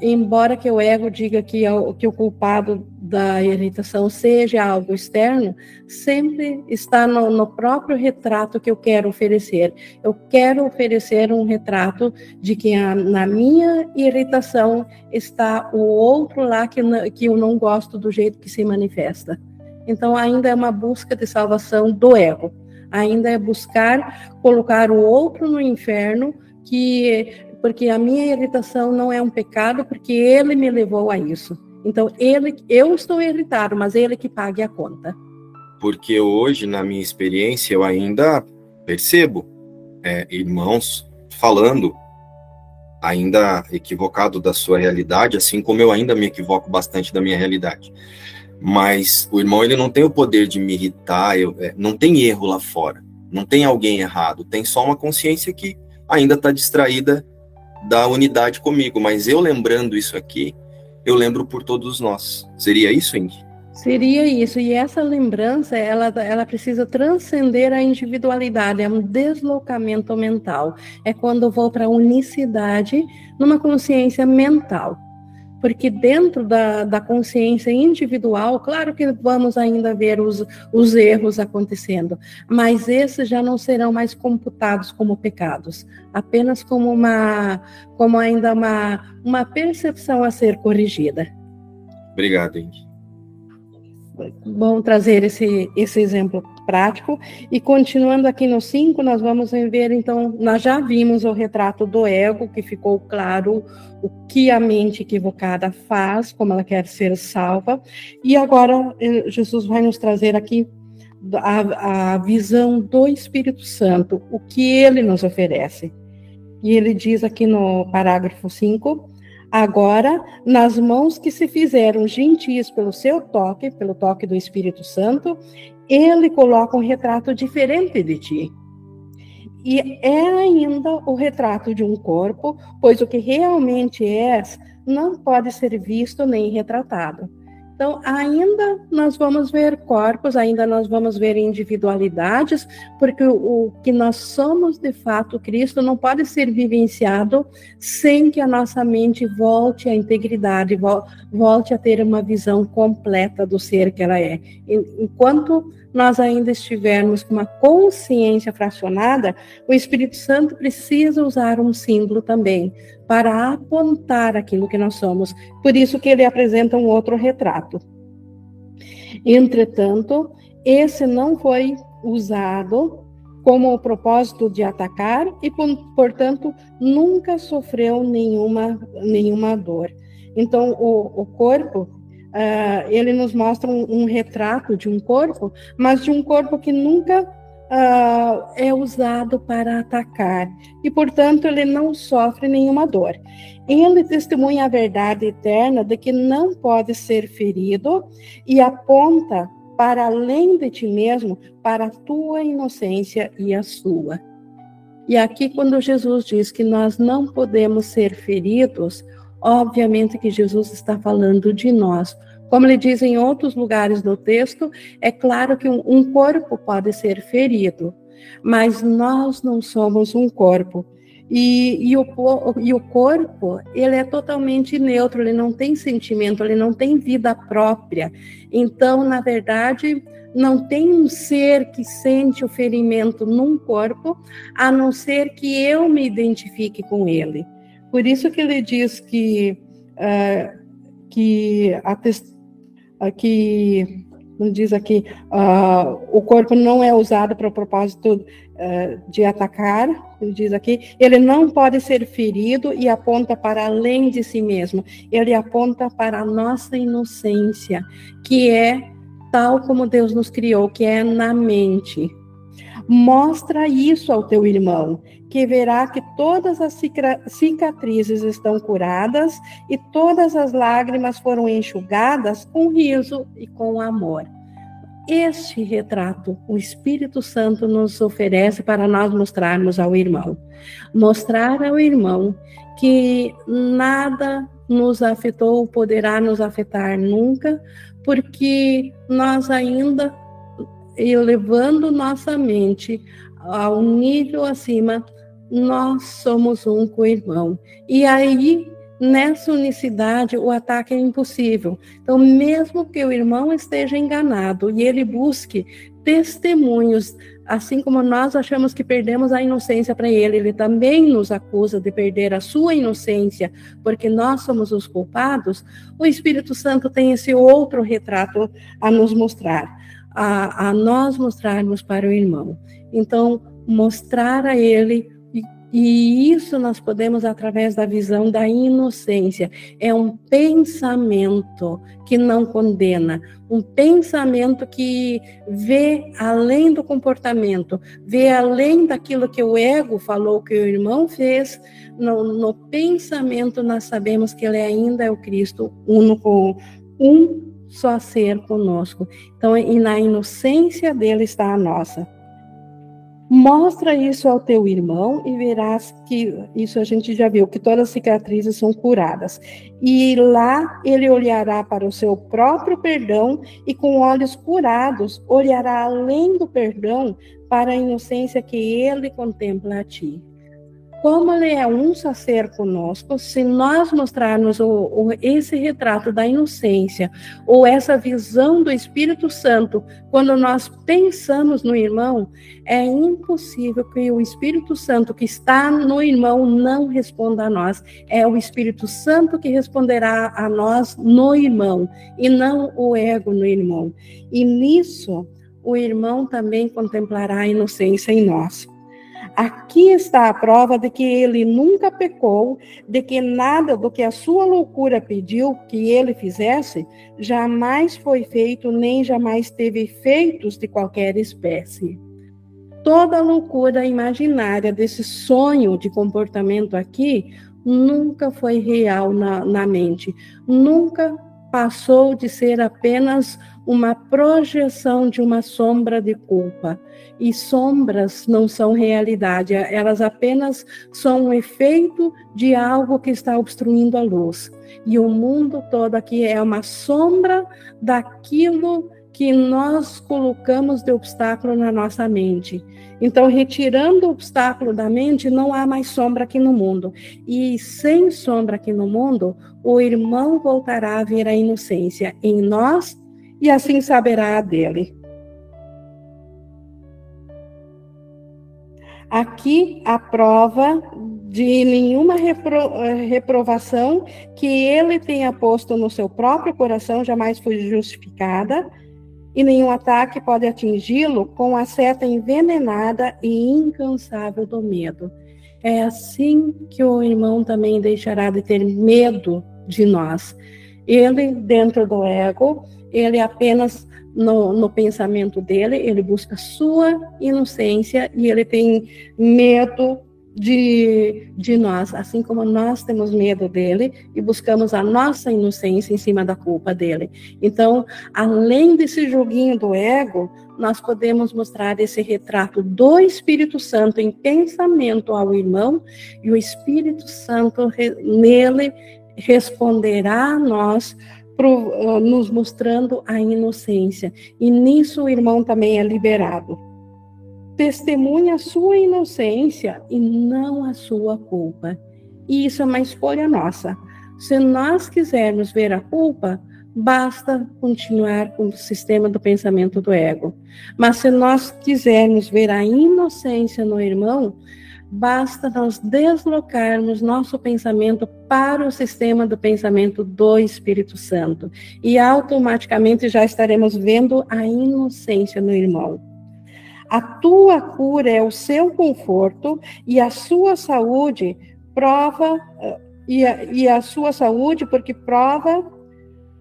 embora que o ego diga que, que o culpado da irritação seja algo externo, sempre está no, no, próprio retrato que eu quero oferecer. Eu quero oferecer um retrato de que a, na minha irritação está o outro lá que, que eu não gosto do jeito que se manifesta. Então, ainda é uma busca de salvação do ego. Ainda é buscar colocar o outro no inferno que porque a minha irritação não é um pecado, porque ele me levou a isso. Então, ele, eu estou irritado, mas ele que pague a conta. Porque hoje, na minha experiência, eu ainda percebo é, irmãos falando ainda equivocado da sua realidade, assim como eu ainda me equivoco bastante da minha realidade. Mas o irmão ele não tem o poder de me irritar, eu, é, não tem erro lá fora, não tem alguém errado, tem só uma consciência que ainda está distraída da unidade comigo, mas eu lembrando isso aqui, eu lembro por todos nós. Seria isso, Indy? Seria isso, e essa lembrança, ela, ela precisa transcender a individualidade, é um deslocamento mental. É quando eu vou para a unicidade numa consciência mental porque dentro da, da consciência individual, claro que vamos ainda ver os, os erros acontecendo, mas esses já não serão mais computados como pecados, apenas como uma, como ainda uma, uma percepção a ser corrigida. Obrigado, Indy. Bom trazer esse, esse exemplo prático. E continuando aqui no 5, nós vamos ver, então, nós já vimos o retrato do ego, que ficou claro o que a mente equivocada faz, como ela quer ser salva. E agora, eh, Jesus vai nos trazer aqui a, a visão do Espírito Santo, o que ele nos oferece. E ele diz aqui no parágrafo 5. Agora, nas mãos que se fizeram gentis pelo seu toque, pelo toque do Espírito Santo, ele coloca um retrato diferente de ti. E é ainda o retrato de um corpo, pois o que realmente és não pode ser visto nem retratado. Então, ainda nós vamos ver corpos, ainda nós vamos ver individualidades, porque o, o, que nós somos de fato Cristo não pode ser vivenciado sem que a nossa mente volte à integridade, volte a ter uma visão completa do ser que ela é. Enquanto nós ainda estivermos com uma consciência fracionada, o Espírito Santo precisa usar um símbolo também para apontar aquilo que nós somos. Por isso que ele apresenta um outro retrato. Entretanto, esse não foi usado como o propósito de atacar e, portanto, nunca sofreu nenhuma, nenhuma dor. Então, o, o corpo Uh, ele nos mostra um, um, retrato de um corpo, mas de um corpo que nunca uh, é usado para atacar e, portanto, ele não sofre nenhuma dor. Ele testemunha a verdade eterna de que não pode ser ferido e aponta para além de ti mesmo, para a tua inocência e a sua. E aqui, quando Jesus diz que nós não podemos ser feridos, Obviamente que Jesus está falando de nós. Como ele diz em outros lugares do texto, é claro que um, corpo pode ser ferido, mas nós não somos um corpo. E, e, o, e o corpo, ele é totalmente neutro, ele não tem sentimento, ele não tem vida própria. Então, na verdade, não tem um ser que sente o ferimento num corpo, a não ser que eu me identifique com ele. Por isso que ele diz que, uh, que, a uh, que diz aqui, uh, o corpo não é usado para o propósito de atacar, ele diz aqui, ele não pode ser ferido e aponta para além de si mesmo, ele aponta para a nossa inocência, que é tal como Deus nos criou, que é na mente. Mostra isso ao teu irmão, que verá que todas as cicatrizes estão curadas e todas as lágrimas foram enxugadas com riso e com amor. este retrato o Espírito Santo nos oferece para nós mostrarmos ao irmão. Mostrar ao irmão que nada nos afetou, poderá nos afetar nunca, porque nós ainda, elevando nossa mente a um nível acima, nós somos um com o irmão. E aí, nessa unicidade, o ataque é impossível. Então, mesmo que o irmão esteja enganado e ele busque testemunhos, assim como nós achamos que perdemos a inocência para ele, ele também nos acusa de perder a sua inocência, porque nós somos os culpados. O Espírito Santo tem esse outro retrato a nos mostrar, a, a nós mostrarmos para o irmão. Então, mostrar a ele e isso nós podemos através da visão da inocência. É um pensamento que não condena, um pensamento que vê além do comportamento, vê além daquilo que o ego falou que o irmão fez. No, no pensamento nós sabemos que ele ainda é o Cristo, único, um só ser conosco. Então, e na inocência dele está a nossa. Mostra isso ao teu irmão e verás que isso a gente já viu, que todas as cicatrizes são curadas. E lá ele olhará para o seu próprio perdão e com olhos curados olhará além do perdão para a inocência que ele contempla a ti como ele é um a ser conosco, se nós mostrarmos o, o, esse retrato da inocência ou essa visão do Espírito Santo, quando nós pensamos no irmão, é impossível que o Espírito Santo que está no irmão não responda a nós. É o Espírito Santo que responderá a nós no irmão e não o ego no irmão. E nisso, o irmão também contemplará a inocência em nós. Aqui está a prova de que ele nunca pecou, de que nada do que a sua loucura pediu que ele fizesse jamais foi feito, nem jamais teve efeitos de qualquer espécie. Toda a loucura imaginária desse sonho de comportamento aqui nunca foi real na, na mente, nunca passou de ser apenas uma projeção de uma sombra de culpa. E sombras não são realidade, elas apenas são um efeito de algo que está obstruindo a luz. E o mundo todo aqui é uma sombra daquilo que nós colocamos de obstáculo na nossa mente. Então, retirando o obstáculo da mente, não há mais sombra aqui no mundo. E sem sombra aqui no mundo, o irmão voltará a ver a inocência em nós e assim saberá dele. Aqui a prova de nenhuma repro, eh, reprovação que ele tenha posto no seu próprio coração jamais foi justificada, e nenhum ataque pode atingi-lo com a seta envenenada e incansável do medo. É assim que o irmão também deixará de ter medo de nós. Ele, dentro do ego, ele apenas no, no, pensamento dele, ele busca sua inocência e ele tem medo de, de nós, assim como nós temos medo dele e buscamos a nossa inocência em cima da culpa dele. Então, além desse joguinho do ego, nós podemos mostrar esse retrato do Espírito Santo em pensamento ao irmão e o Espírito Santo nele responderá a nós uh, nos mostrando a inocência. E nisso o irmão também é liberado. Testemunha a sua inocência e não a sua culpa. E isso é uma escolha nossa. Se nós quisermos ver a culpa, basta continuar com o sistema do pensamento do ego. Mas se nós quisermos ver a inocência no irmão, basta nós deslocarmos nosso pensamento para o sistema do pensamento do Espírito Santo e automaticamente já estaremos vendo a inocência no irmão. A tua cura é o seu conforto e a sua saúde prova eh, e a, e a sua saúde porque prova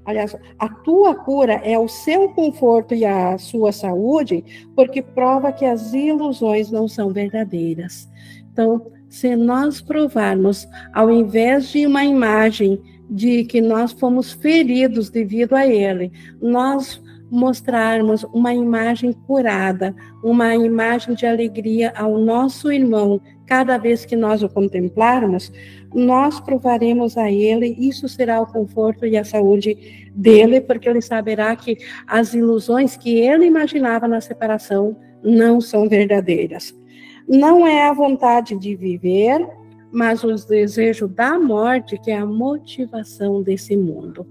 Aliás, a tua cura é o seu conforto e a sua saúde, porque prova que as ilusões não são verdadeiras. Então, se nós provarmos, ao invés de uma imagem de que nós fomos feridos devido a ele, nós mostrarmos uma imagem curada, uma imagem de alegria ao nosso irmão, cada vez que nós o contemplarmos, nós provaremos a ele, isso será o conforto e a saúde dele, porque ele saberá que as ilusões que ele imaginava na separação não são verdadeiras. Não é a vontade de viver, mas o desejo da morte que é a motivação desse mundo.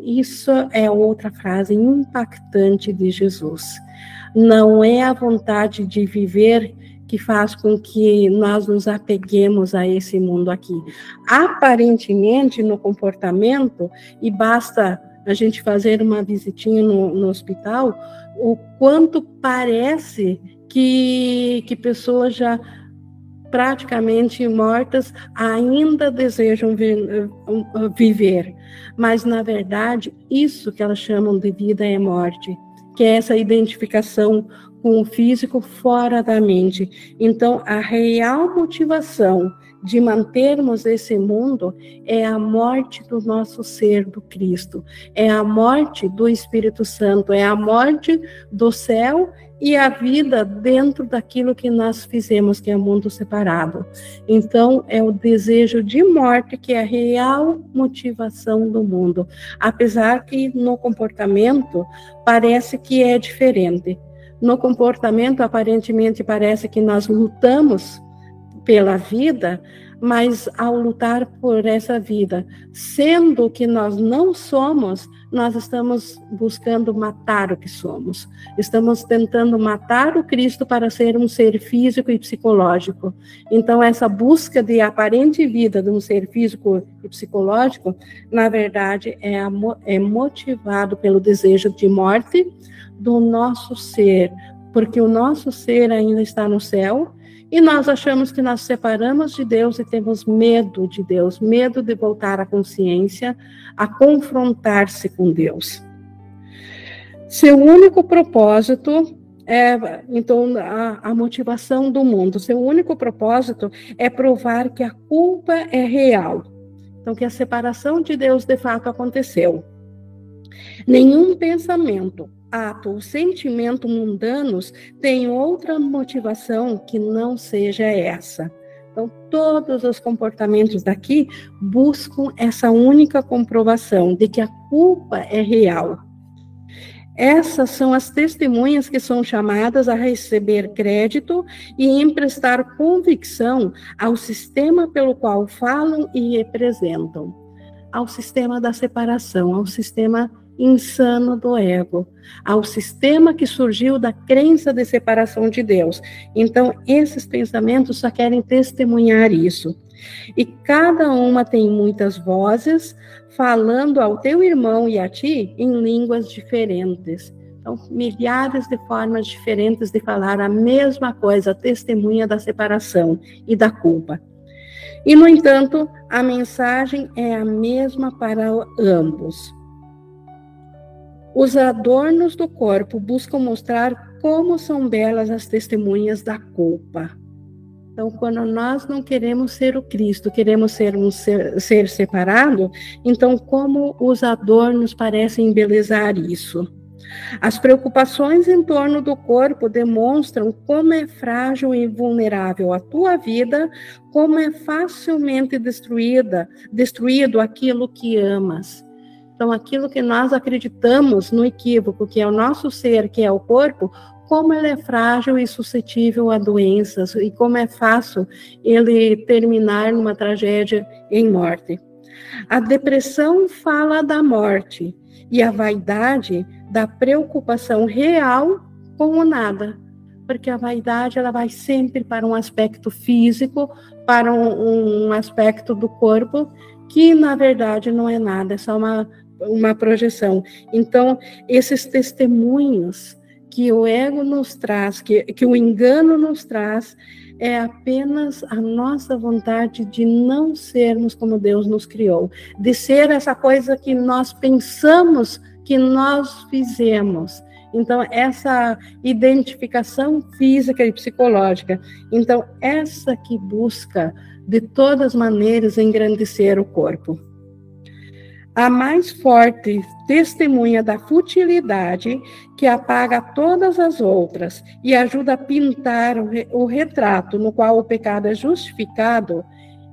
Isso é outra frase impactante de Jesus. Não é a vontade de viver que faz com que nós nos apeguemos a esse mundo aqui. Aparentemente, no comportamento, e basta a gente fazer uma visitinha no, no hospital, o quanto parece que, que pessoas já praticamente mortas ainda desejam viver. Mas, na verdade, isso que elas chamam de vida é morte, que é essa identificação com o físico fora da mente. Então, a real motivação de mantermos esse mundo é a morte do nosso ser do Cristo, é a morte do Espírito Santo, é a morte do céu e a vida dentro daquilo que nós fizemos, que é o mundo separado. Então, é o desejo de morte que é a real motivação do mundo, apesar que no comportamento parece que é diferente. No comportamento, aparentemente, parece que nós lutamos pela vida, mas ao lutar por essa vida, sendo que nós não somos, nós estamos buscando matar o que somos. Estamos tentando matar o Cristo para ser um ser físico e psicológico. Então, essa busca de aparente vida de um ser físico e psicológico, na verdade, é, é motivado pelo desejo de morte do nosso ser, porque o nosso ser ainda está no céu e nós achamos que nós separamos de Deus e temos medo de Deus, medo de voltar à consciência, a confrontar-se com Deus. Seu único propósito é, então, a, a, motivação do mundo, seu único propósito é provar que a culpa é real. Então, que a separação de Deus de fato aconteceu. Nenhum pensamento, ato ou sentimento mundanos têm outra motivação que não seja essa. Então, todos os comportamentos daqui buscam essa única comprovação de que a culpa é real. Essas são as testemunhas que são chamadas a receber crédito e emprestar convicção ao sistema pelo qual falam e representam, ao sistema da separação, ao sistema insano do ego, ao sistema que surgiu da crença de separação de Deus. Então, esses pensamentos só querem testemunhar isso. E cada uma tem muitas vozes falando ao teu irmão e a ti em línguas diferentes. Então, milhares de formas diferentes de falar a mesma coisa, testemunha da separação e da culpa. E, no entanto, a mensagem é a mesma para ambos. Os adornos do corpo buscam mostrar como são belas as testemunhas da culpa. Então, quando nós não queremos ser o Cristo, queremos ser um ser, ser separado, então como os adornos parecem embelezar isso? As preocupações em torno do corpo demonstram como é frágil e vulnerável a tua vida, como é facilmente destruída, destruído aquilo que amas. Então, aquilo que nós acreditamos no equívoco, que é o nosso ser, que é o corpo, como ele é frágil e suscetível a doenças e como é fácil ele terminar numa tragédia em morte. A depressão fala da morte e a vaidade da preocupação real com o nada, porque a vaidade ela vai sempre para um aspecto físico, para um, um aspecto do corpo que na verdade não é nada, é só uma uma projeção. Então, esses testemunhos que o ego nos traz, que, que o engano nos traz, é apenas a nossa vontade de não sermos como Deus nos criou, de ser essa coisa que nós pensamos que nós fizemos. Então, essa identificação física e psicológica. Então, essa que busca, de todas maneiras, engrandecer o corpo. A mais forte testemunha da futilidade que apaga todas as outras e ajuda a pintar o, re, o retrato no qual o pecado é justificado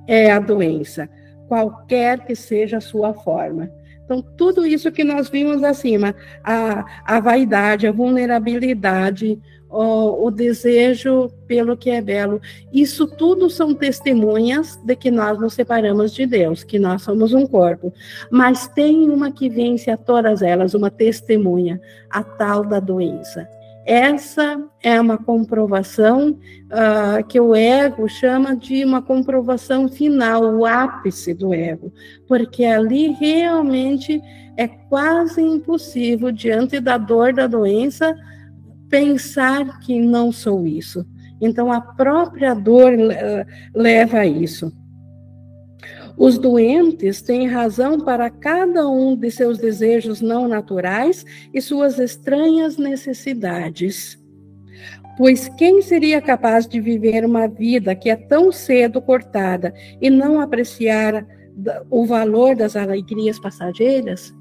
é a doença, qualquer que seja a sua forma. Então, tudo isso que nós vimos acima, a, a vaidade, a vulnerabilidade, o, o, desejo pelo que é belo. Isso tudo são testemunhas de que nós nos separamos de Deus, que nós somos um corpo. Mas tem uma que vence a todas elas, uma testemunha, a tal da doença. Essa é uma comprovação uh, que o ego chama de uma comprovação final, o ápice do ego, porque ali realmente é quase impossível, diante da dor da doença, pensar que não sou isso. Então, a própria dor leva a isso. Os doentes têm razão para cada um de seus desejos não naturais e suas estranhas necessidades. Pois quem seria capaz de viver uma vida que é tão cedo cortada e não apreciar o valor das alegrias passageiras?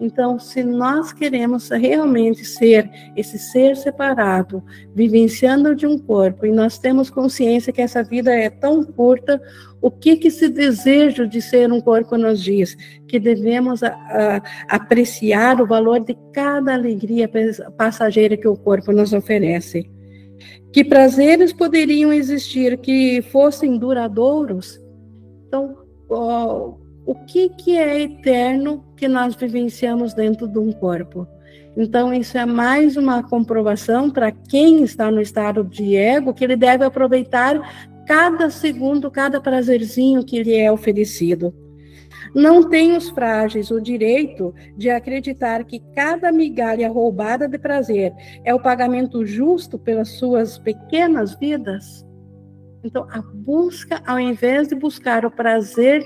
Então, se nós queremos realmente ser esse ser separado, vivenciando de um corpo, e nós temos consciência que essa vida é tão curta, o que, que esse desejo de ser um corpo nos diz? Que devemos a, a, apreciar o valor de cada alegria passageira que o corpo nos oferece. Que prazeres poderiam existir que fossem duradouros? Então, oh, o que, que é eterno que nós vivenciamos dentro de um corpo. Então, isso é mais uma comprovação para quem está no estado de ego, que ele deve aproveitar cada segundo, cada prazerzinho que lhe é oferecido. Não tem os frágeis o direito de acreditar que cada migalha roubada de prazer é o pagamento justo pelas suas pequenas vidas? Então, a busca, ao invés de buscar o prazer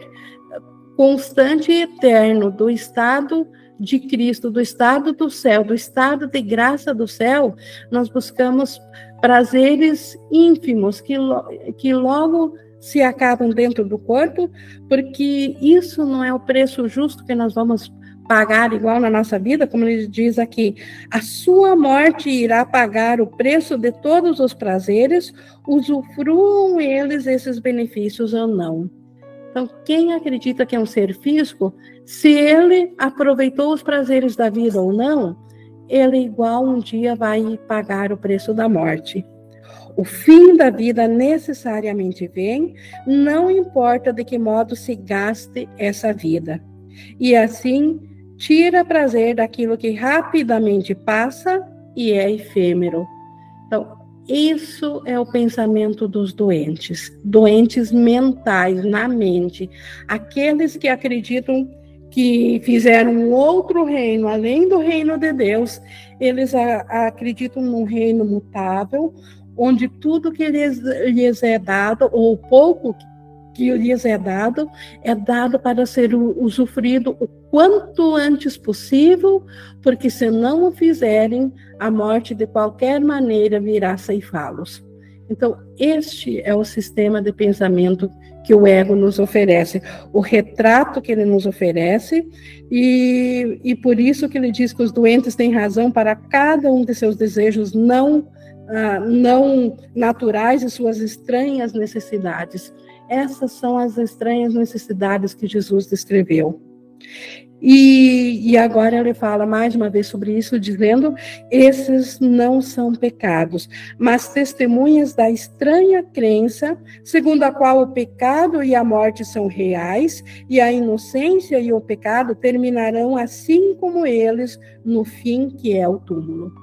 constante e eterno do estado de Cristo, do estado do céu, do estado de graça do céu, nós buscamos prazeres ínfimos que, que logo se acabam dentro do corpo, porque isso não é o preço justo que nós vamos pagar igual na nossa vida, como ele diz aqui, a sua morte irá pagar o preço de todos os prazeres, usufruam eles esses benefícios ou não. Então, quem acredita que é um ser físico, se ele aproveitou os prazeres da vida ou não, ele igual um dia vai pagar o preço da morte. O fim da vida necessariamente vem, não importa de que modo se gaste essa vida. E assim, tira prazer daquilo que rapidamente passa e é efêmero. Isso é o pensamento dos doentes, doentes mentais, na mente. Aqueles que acreditam que fizeram outro reino, além do reino de Deus, eles acreditam num reino mutável, onde tudo que lhes, lhes é dado, ou pouco que lhes é dado, é dado para ser usufruído o quanto antes possível, porque se não o fizerem, a morte de qualquer maneira virá ceifá-los. Então, este é o sistema de pensamento que o ego nos oferece, o retrato que ele nos oferece, e, e por isso que ele diz que os doentes têm razão para cada um de seus desejos não, ah, não naturais e suas estranhas necessidades. Essas são as estranhas necessidades que Jesus descreveu. E, e, agora ele fala mais uma vez sobre isso, dizendo: esses não são pecados, mas testemunhas da estranha crença, segundo a qual o pecado e a morte são reais, e a inocência e o pecado terminarão assim como eles no fim que é o túmulo.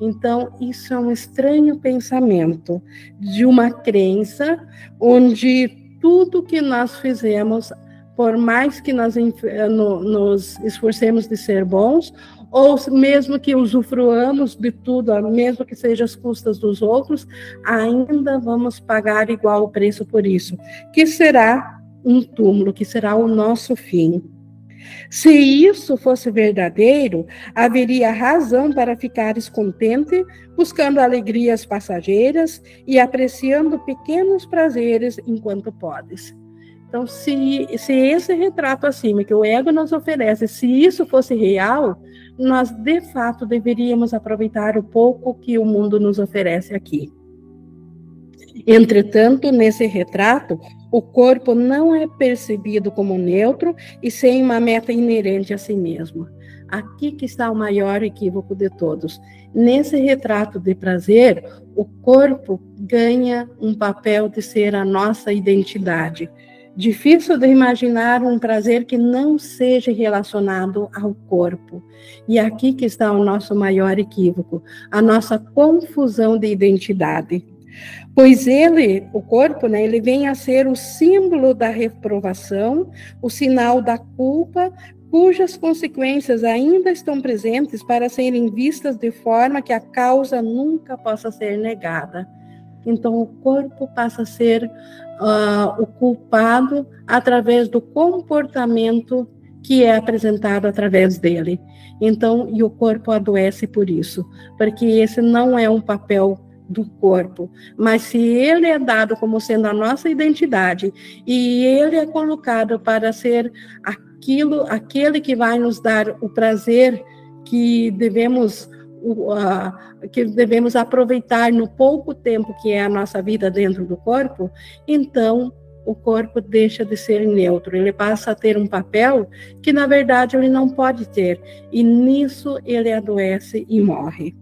Então, isso é um estranho pensamento de uma crença onde tudo que nós fizemos, por mais que nós nos esforcemos de ser bons, ou mesmo que usufruamos de tudo, mesmo que seja às custas dos outros, ainda vamos pagar igual preço por isso, que será um túmulo, que será o nosso fim. Se isso fosse verdadeiro, haveria razão para ficares contente, buscando alegrias passageiras e apreciando pequenos prazeres enquanto podes. Então, se, se esse retrato acima que o ego nos oferece, se isso fosse real, nós de fato deveríamos aproveitar o pouco que o mundo nos oferece aqui. Entretanto, nesse retrato, o corpo não é percebido como neutro e sem uma meta inerente a si mesmo. Aqui que está o maior equívoco de todos. Nesse retrato de prazer, o corpo ganha um papel de ser a nossa identidade. Difícil de imaginar um prazer que não seja relacionado ao corpo. E aqui que está o nosso maior equívoco, a nossa confusão de identidade. Pois ele, o corpo, né, ele vem a ser o símbolo da reprovação, o sinal da culpa, cujas consequências ainda estão presentes para serem vistas de forma que a causa nunca possa ser negada. Então, o corpo passa a ser uh, o culpado através do comportamento que é apresentado através dele. Então, e o corpo adoece por isso, porque esse não é um papel do corpo, mas se ele é dado como sendo a nossa identidade e ele é colocado para ser aquilo, aquele que vai nos dar o prazer que devemos uh, que devemos aproveitar no pouco tempo que é a nossa vida dentro do corpo, então o corpo deixa de ser neutro, ele passa a ter um papel que na verdade ele não pode ter, e nisso ele adoece e morre.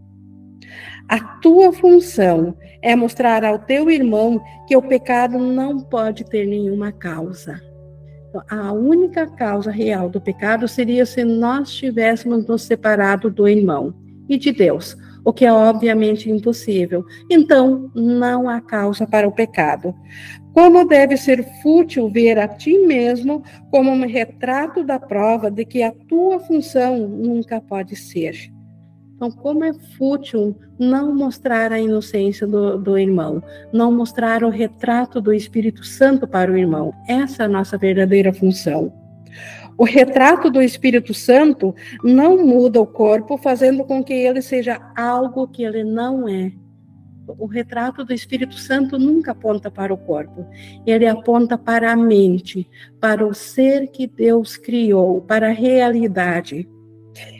A tua função é mostrar ao teu irmão que o pecado não pode ter nenhuma causa. Então, a única causa real do pecado seria se nós tivéssemos nos separado do irmão e de Deus, o que é obviamente impossível. Então, não há causa para o pecado. Como deve ser fútil ver a ti mesmo como um retrato da prova de que a tua função nunca pode ser. Então, como é fútil não mostrar a inocência do, do, irmão, não mostrar o retrato do Espírito Santo para o irmão. Essa é a nossa verdadeira função. O retrato do Espírito Santo não muda o corpo, fazendo com que ele seja algo que ele não é. O retrato do Espírito Santo nunca aponta para o corpo, ele aponta para a mente, para o ser que Deus criou, para a realidade.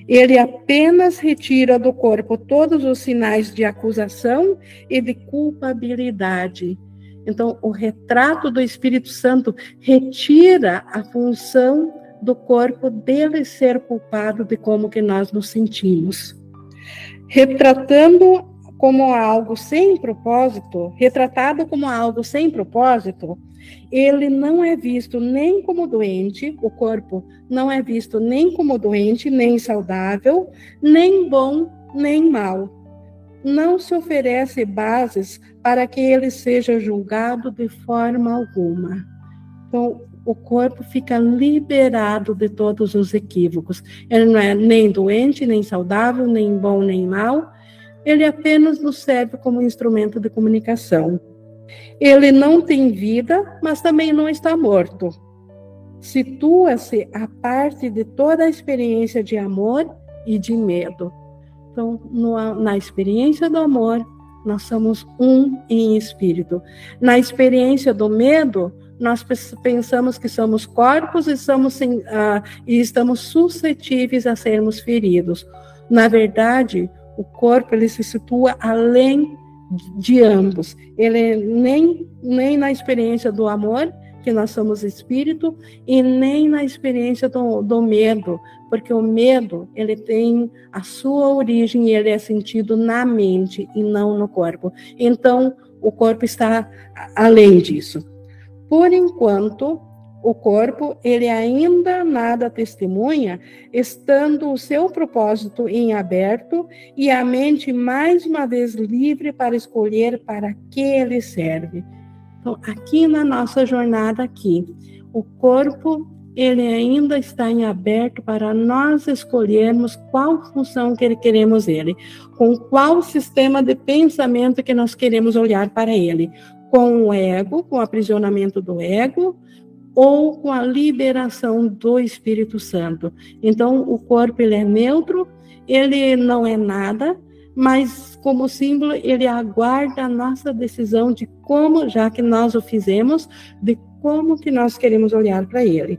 Ele apenas retira do corpo todos os sinais de acusação e de culpabilidade. Então, o retrato do Espírito Santo retira a função do corpo dele ser culpado de como que nós nos sentimos. Retratando como algo sem propósito, retratado como algo sem propósito, ele não é visto nem como doente, o corpo não é visto nem como doente, nem saudável, nem bom, nem mal. Não se oferece bases para que ele seja julgado de forma alguma. Então, o corpo fica liberado de todos os equívocos. Ele não é nem doente, nem saudável, nem bom, nem mal. Ele apenas nos serve como instrumento de comunicação. Ele não tem vida, mas também não está morto. Situa-se a parte de toda a experiência de amor e de medo. Então, no, na experiência do amor, nós somos um em espírito. Na experiência do medo, nós pensamos que somos corpos e, somos, uh, e estamos suscetíveis a sermos feridos. Na verdade, o corpo ele se situa além de ambos. Ele nem, nem na experiência do amor, que nós somos espírito, e nem na experiência do, do medo, porque o medo ele tem a sua origem e ele é sentido na mente e não no corpo. Então, o corpo está além disso. Por enquanto, o corpo, ele ainda nada testemunha, estando o seu propósito em aberto e a mente mais uma vez livre para escolher para que ele serve. Então, aqui na nossa jornada aqui, o corpo ele ainda está em aberto para nós escolhermos qual função que queremos ele, com qual sistema de pensamento que nós queremos olhar para ele, com o ego, com o aprisionamento do ego, ou com a liberação do Espírito Santo. Então, o corpo ele é neutro, ele não é nada, mas como símbolo ele aguarda a nossa decisão de como, já que nós o fizemos, de como que nós queremos olhar para ele.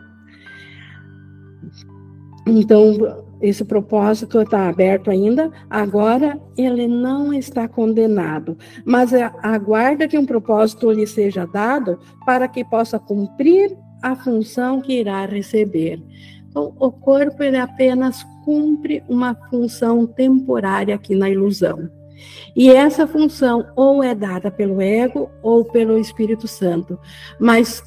Então, esse propósito está aberto ainda, agora ele não está condenado, mas aguarda que um propósito lhe seja dado para que possa cumprir a função que irá receber. Então, o corpo ele apenas cumpre uma função temporária aqui na ilusão. E essa função ou é dada pelo ego ou pelo Espírito Santo. Mas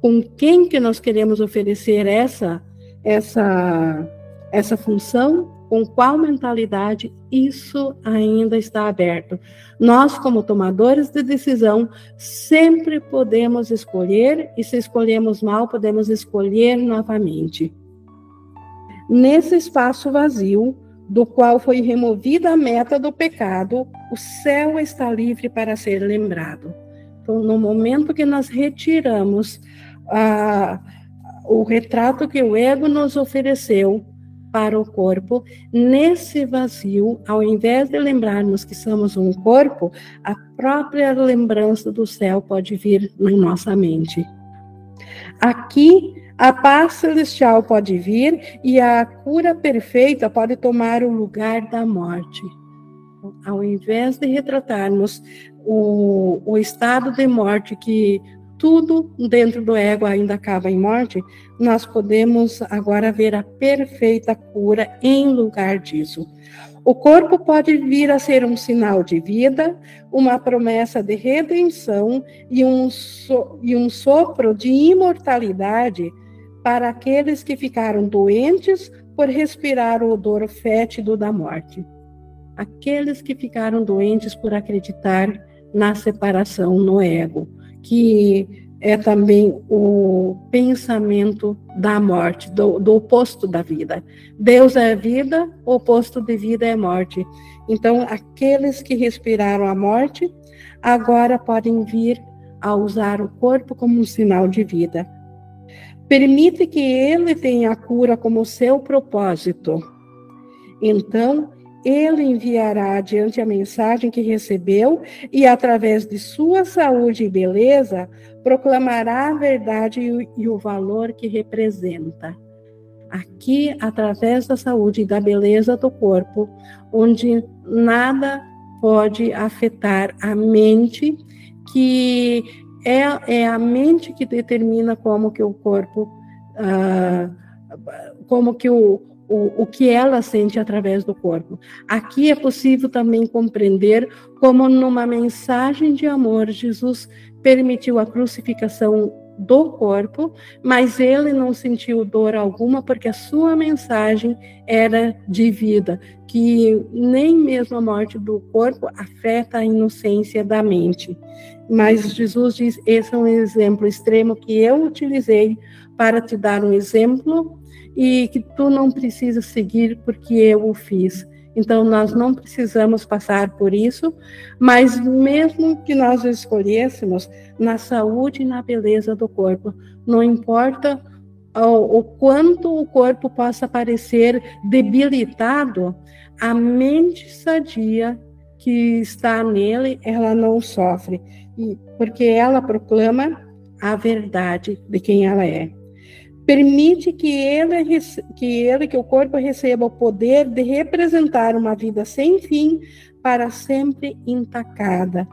com quem que nós queremos oferecer essa essa essa função, com qual mentalidade, isso ainda está aberto. Nós, como tomadores de decisão, sempre podemos escolher, e se escolhemos mal, podemos escolher novamente. Nesse espaço vazio, do qual foi removida a meta do pecado, o céu está livre para ser lembrado. Então, no momento que nós retiramos o retrato que o ego nos ofereceu, para o corpo, nesse vazio, ao invés de lembrarmos que somos um corpo, a própria lembrança do céu pode vir na nossa mente. Aqui, a paz celestial pode vir e a cura perfeita pode tomar o lugar da morte. Ao invés de retratarmos o, o estado de morte que tudo dentro do ego ainda acaba em morte, nós podemos agora ver a perfeita cura em lugar disso. O corpo pode vir a ser um sinal de vida, uma promessa de redenção e um, so, e um sopro de imortalidade para aqueles que ficaram doentes por respirar o odor fétido da morte. Aqueles que ficaram doentes por acreditar na separação no ego que é também o pensamento da morte, do, do, oposto da vida. Deus é vida, o oposto de vida é morte. Então, aqueles que respiraram a morte, agora podem vir a usar o corpo como um sinal de vida. Permite que ele tenha a cura como seu propósito. Então, ele enviará adiante a mensagem que recebeu e, através de sua saúde e beleza, proclamará a verdade e o valor que representa. Aqui, através da saúde e da beleza do corpo, onde nada pode afetar a mente, que é, é a mente que determina como que o corpo, ah, como que o, o, o que ela sente através do corpo. Aqui é possível também compreender como, numa mensagem de amor, Jesus permitiu a crucificação do corpo, mas ele não sentiu dor alguma porque a sua mensagem era de vida, que nem mesmo a morte do corpo afeta a inocência da mente. Mas Jesus diz: esse é um exemplo extremo que eu utilizei para te dar um exemplo e que tu não precisa seguir porque eu o fiz. Então, nós não precisamos passar por isso, mas mesmo que nós escolhêssemos na saúde e na beleza do corpo, não importa o, o quanto o corpo possa parecer debilitado, a mente sadia que está nele, ela não sofre, porque ela proclama a verdade de quem ela é permite que ele, que ele, que o corpo receba o poder de representar uma vida sem fim para sempre intacada.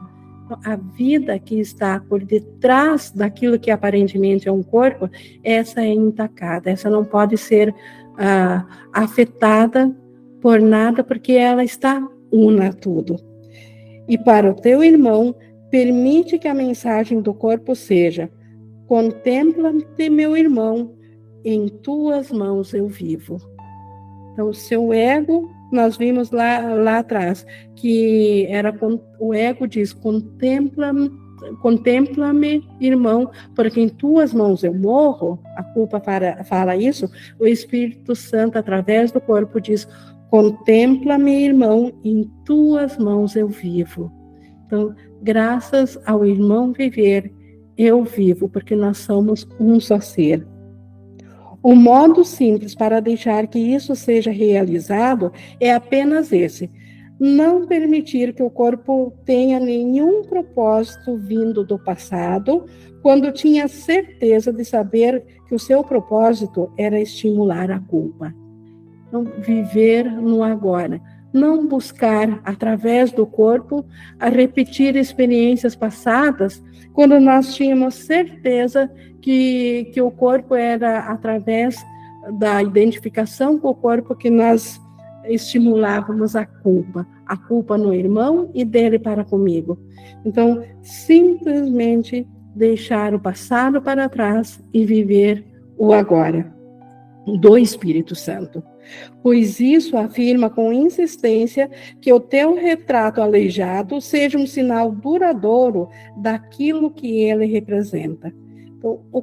A vida que está por detrás daquilo que aparentemente é um corpo, essa é intacada, essa não pode ser ah, afetada por nada, porque ela está una tudo. E para o teu irmão, permite que a mensagem do corpo seja: contempla-te, meu irmão, em tuas mãos eu vivo. Então, o seu ego, nós vimos lá, lá atrás, que era o ego diz: contempla-me, contempla-me, irmão, porque em tuas mãos eu morro. A culpa para, fala isso. O Espírito Santo, através do corpo, diz: contempla-me, irmão, em tuas mãos eu vivo. Então, graças ao irmão viver, eu vivo, porque nós somos um só ser. O modo simples para deixar que isso seja realizado é apenas esse: não permitir que o corpo tenha nenhum propósito vindo do passado, quando tinha certeza de saber que o seu propósito era estimular a culpa. Então, viver no agora. Não buscar, através do corpo, a repetir experiências passadas, quando nós tínhamos certeza que, que o corpo era através da identificação com o corpo que nós estimulávamos a culpa, a culpa no irmão e dele para comigo. Então, simplesmente deixar o passado para trás e viver o agora do Espírito Santo. Pois isso afirma com insistência que o teu retrato aleijado seja um sinal duradouro daquilo que ele representa. Então, o,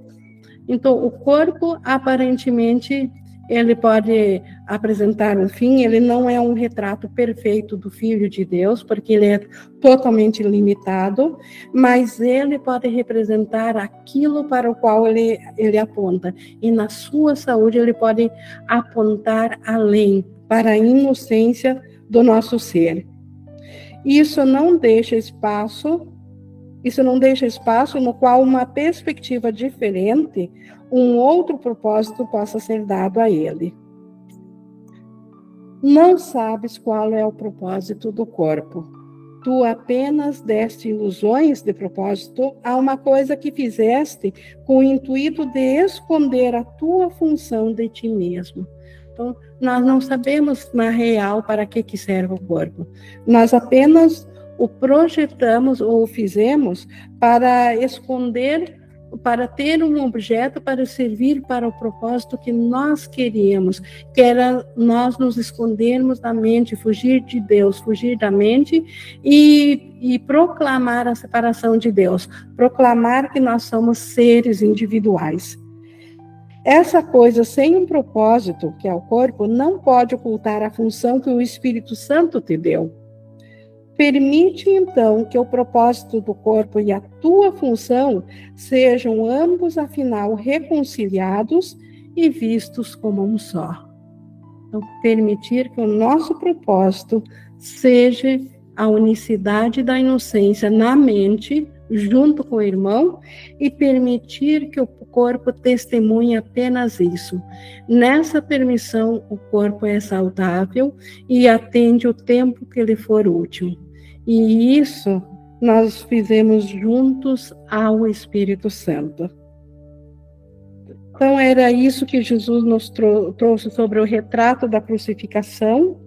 então, o corpo aparentemente ele pode apresentar um fim, ele não é um retrato perfeito do Filho de Deus, porque ele é totalmente limitado, mas ele pode representar aquilo para o qual ele, ele aponta. E na sua saúde, ele pode apontar além, para a inocência do nosso ser. Isso não deixa espaço isso não deixa espaço no qual uma perspectiva diferente, um outro propósito possa ser dado a ele. Não sabes qual é o propósito do corpo. Tu apenas deste ilusões de propósito a uma coisa que fizeste com o intuito de esconder a tua função de ti mesmo. Então, nós não sabemos na real para que, que serve o corpo. Nós apenas o projetamos ou o fizemos para esconder, para ter um objeto para servir para o propósito que nós queríamos, que era nós nos escondermos da mente, fugir de Deus, fugir da mente e, e proclamar a separação de Deus, proclamar que nós somos seres individuais. Essa coisa sem um propósito, que é o corpo, não pode ocultar a função que o Espírito Santo te deu. Permite então que o propósito do corpo e a tua função sejam ambos, afinal, reconciliados e vistos como um só. Então, permitir que o nosso propósito seja a unicidade da inocência na mente, junto com o irmão, e permitir que o corpo testemunhe apenas isso. Nessa permissão, o corpo é saudável e atende o tempo que lhe for útil. E isso nós fizemos juntos ao Espírito Santo. Então, era isso que Jesus nos trou trouxe sobre o retrato da crucificação.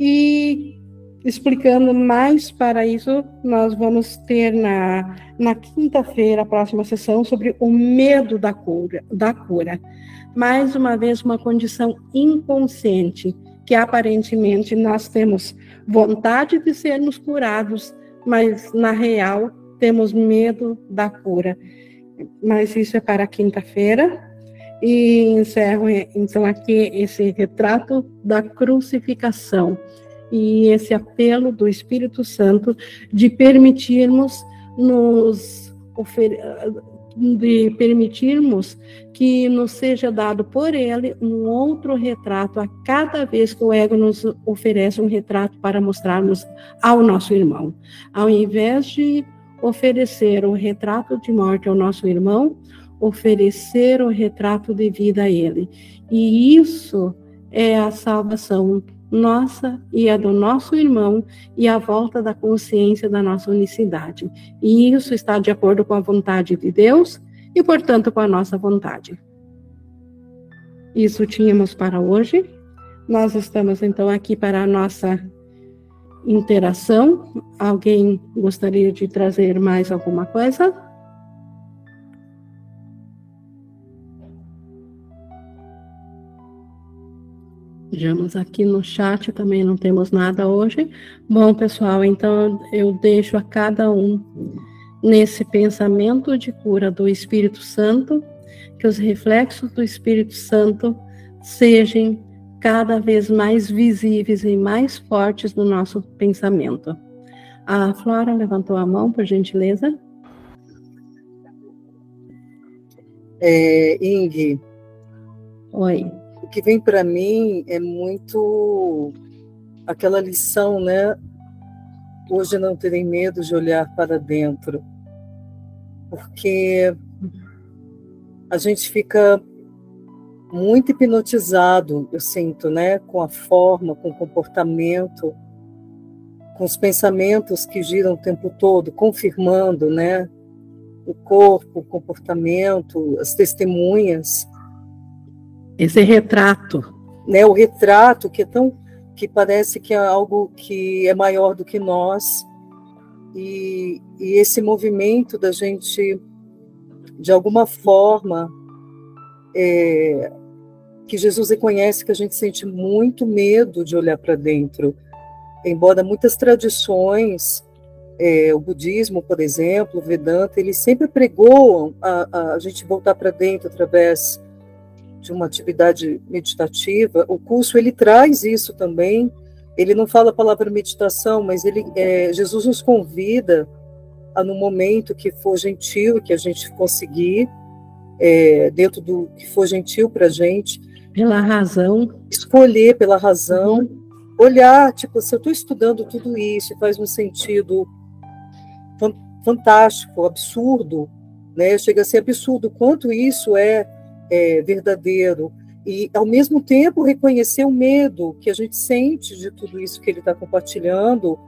E explicando mais para isso, nós vamos ter na, na quinta-feira, a próxima sessão, sobre o medo da cura, da cura. Mais uma vez, uma condição inconsciente que aparentemente nós temos vontade de sermos curados, mas na real temos medo da cura. Mas isso é para quinta-feira. E encerro então aqui esse retrato da crucificação e esse apelo do Espírito Santo de permitirmos nos oferecer de permitirmos que nos seja dado por ele um outro retrato a cada vez que o ego nos oferece um retrato para mostrarmos ao nosso irmão. Ao invés de oferecer o retrato de morte ao nosso irmão, oferecer o retrato de vida a ele. E isso é a salvação nossa e a do nosso irmão e a volta da consciência da nossa unicidade. E isso está de acordo com a vontade de Deus e, portanto, com a nossa vontade. Isso tínhamos para hoje. Nós estamos então aqui para a nossa interação. Alguém gostaria de trazer mais alguma coisa? Vejamos aqui no chat, também não temos nada hoje. Bom, pessoal, então eu deixo a cada um nesse pensamento de cura do Espírito Santo, que os reflexos do Espírito Santo sejam cada vez mais visíveis e mais fortes no nosso pensamento. A Flora levantou a mão, por gentileza. É, Inge. Oi que vem para mim é muito aquela lição, né, hoje não terem medo de olhar para dentro, porque a gente fica muito hipnotizado, eu sinto, né, com a forma, com o comportamento, com os pensamentos que giram o tempo todo, confirmando, né, o corpo, o comportamento, as testemunhas. Esse retrato, né, o retrato que é tão que parece que é algo que é maior do que nós. E, e esse movimento da gente de alguma forma é, que Jesus reconhece que a gente sente muito medo de olhar para dentro, embora muitas tradições, é, o budismo, por exemplo, o Vedanta, eles sempre pregou a, a gente voltar para dentro através de uma atividade meditativa. O curso ele traz isso também. Ele não fala a palavra meditação, mas ele, é, Jesus nos convida a, no momento que for gentil, que a gente conseguir, é, dentro do que for gentil para a gente. Pela razão. Escolher pela razão. Uhum. Olhar, tipo, se eu estou estudando tudo isso, faz um sentido fantástico, absurdo, né? Chega a ser absurdo quanto isso é, é verdadeiro e ao mesmo tempo reconhecer o medo que a gente sente de tudo isso que ele está compartilhando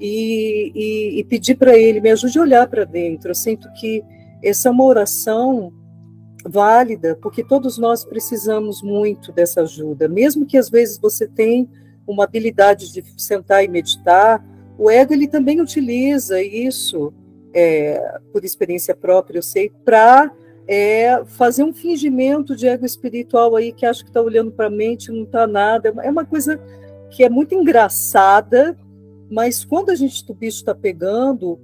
e, e, e pedir para ele me ajude a olhar para dentro. Eu sinto que essa é uma oração válida, porque todos nós precisamos muito dessa ajuda, mesmo que às vezes você tenha uma habilidade de sentar e meditar, o ego ele também utiliza isso, é, por experiência própria, eu sei, para é, fazer um fingimento de ego espiritual aí que acha que está olhando para a mente, não está nada. É uma coisa que é muito engraçada, mas quando a gente o bicho está pegando,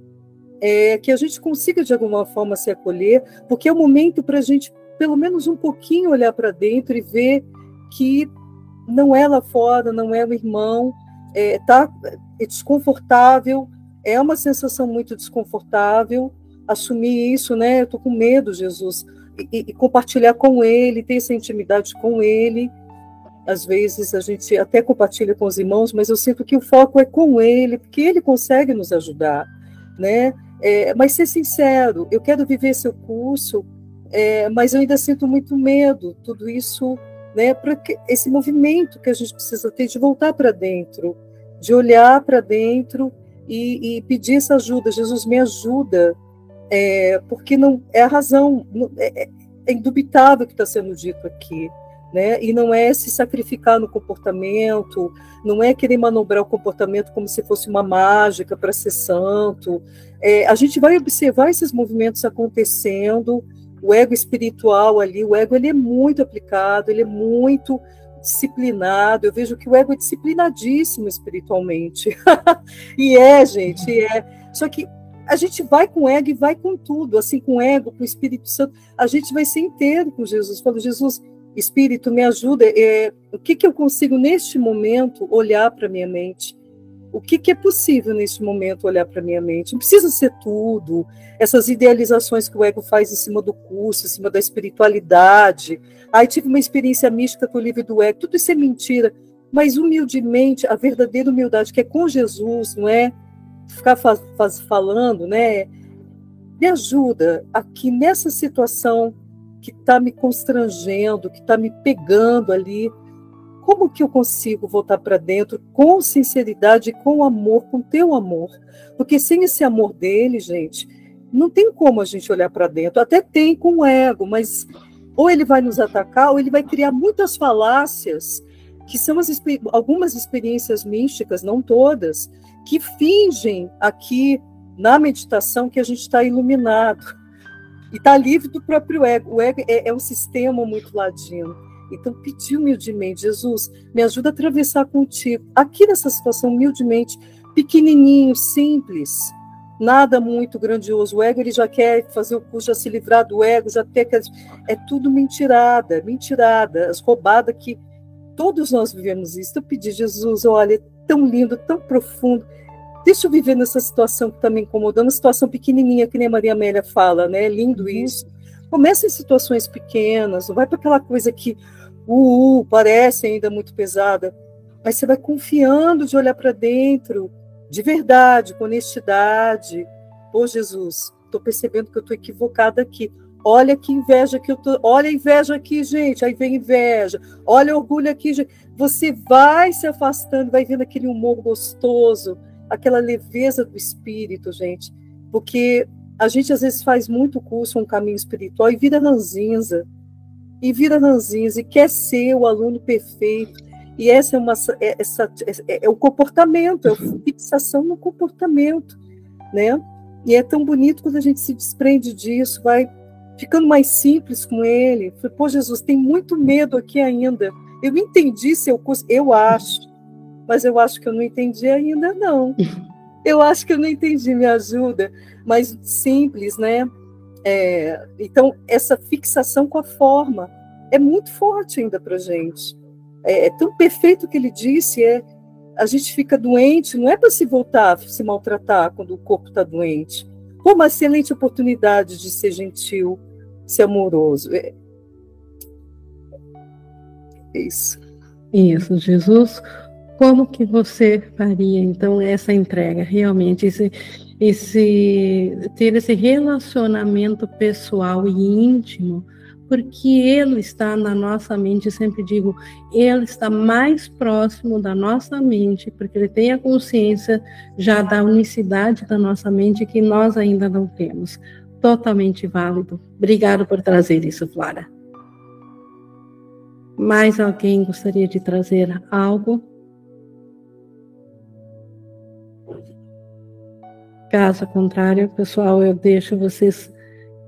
é, que a gente consiga de alguma forma se acolher, porque é o momento para a gente, pelo menos um pouquinho, olhar para dentro e ver que não é lá fora, não é o irmão, é, tá, é desconfortável, é uma sensação muito desconfortável, assumir isso, né? Eu estou com medo, Jesus, e, e, compartilhar com Ele, ter essa intimidade com Ele. Às vezes a gente até compartilha com os irmãos, mas eu sinto que o foco é com Ele, porque Ele consegue nos ajudar, né? É, mas ser sincero, eu quero viver seu curso, é, mas eu ainda sinto muito medo, tudo isso, né, para esse movimento que a gente precisa ter de voltar para dentro, de olhar para dentro e, e, pedir essa ajuda. Jesus me ajuda, é, porque não é a razão, é, é, é indubitável que está sendo dito aqui. Né? E não é se sacrificar no comportamento, não é querer manobrar o comportamento como se fosse uma mágica para ser santo. É, a gente vai observar esses movimentos acontecendo, o ego espiritual ali, o ego ele é muito aplicado, ele é muito disciplinado. Eu vejo que o ego é disciplinadíssimo espiritualmente. e é, gente, é. Só que a gente vai com ego e vai com tudo, assim, com ego, com o Espírito Santo, a gente vai ser inteiro com Jesus. Falo, Jesus, Espírito, me ajuda. É, o que, que eu consigo neste momento olhar para minha mente? O que, que é possível neste momento olhar para minha mente? Não precisa ser tudo. Essas idealizações que o ego faz em cima do curso, em cima da espiritualidade. Aí tive uma experiência mística com o livro do ego. Tudo isso é mentira. Mas humildemente, a verdadeira humildade que é com Jesus, não é ficar faz, falando, né? Me ajuda aqui nessa situação que está me constrangendo, que está me pegando ali. Como que eu consigo voltar para dentro com sinceridade, com amor, com teu amor? Porque sem esse amor dele, gente, não tem como a gente olhar para dentro. Até tem com o ego, mas ou ele vai nos atacar, ou ele vai criar muitas falácias, que são as, algumas experiências místicas, não todas, que fingem aqui na meditação que a gente está iluminado e está livre do próprio ego. O ego é, é um sistema muito ladino. Então, pedi humildemente, Jesus, me ajuda a atravessar contigo. Aqui nessa situação, humildemente, pequenininho, simples, nada muito grandioso. O ego ele já quer fazer o curso, já se livrar do ego, já ter que... É tudo mentirada, mentirada, as roubadas que todos nós vivemos isso. Eu pedi, Jesus, olha, tão lindo, tão profundo. Deixa eu viver nessa situação que está me incomodando, uma situação pequenininha, que nem a Maria Amélia fala, né? É lindo uhum. isso. Começa em situações pequenas, não vai para aquela coisa que uh, uh, parece ainda muito pesada, mas você vai confiando de olhar para dentro, de verdade, com honestidade. Ô Jesus, estou percebendo que eu estou equivocada aqui. Olha que inveja que eu tô. Olha a inveja aqui, gente. Aí vem inveja. Olha o orgulho aqui, gente. Você vai se afastando, vai vendo aquele humor gostoso, aquela leveza do espírito, gente. Porque a gente às vezes faz muito curso, um caminho espiritual e vira ranzinza. E vira ranzinza e quer ser o aluno perfeito. E essa é uma é, essa, é, é o comportamento, é a fixação no comportamento, né? E é tão bonito quando a gente se desprende disso, vai ficando mais simples com ele. Falei, pô, Jesus, tem muito medo aqui ainda. Eu entendi seu curso, eu acho, mas eu acho que eu não entendi ainda, não. Eu acho que eu não entendi, me ajuda. Mas simples, né? É, então, essa fixação com a forma é muito forte ainda para gente. É, é tão perfeito o que ele disse, é a gente fica doente, não é para se voltar, se maltratar quando o corpo está doente. Pô, uma excelente oportunidade de ser gentil, ser amoroso. É, é isso. Isso, Jesus, como que você faria então essa entrega realmente esse, esse ter esse relacionamento pessoal e íntimo porque ele está na nossa mente, sempre digo, ele está mais próximo da nossa mente, porque ele tem a consciência já da unicidade da nossa mente que nós ainda não temos. Totalmente válido. Obrigado por trazer isso, Flora. Mais alguém gostaria de trazer algo? Caso contrário, pessoal, eu deixo vocês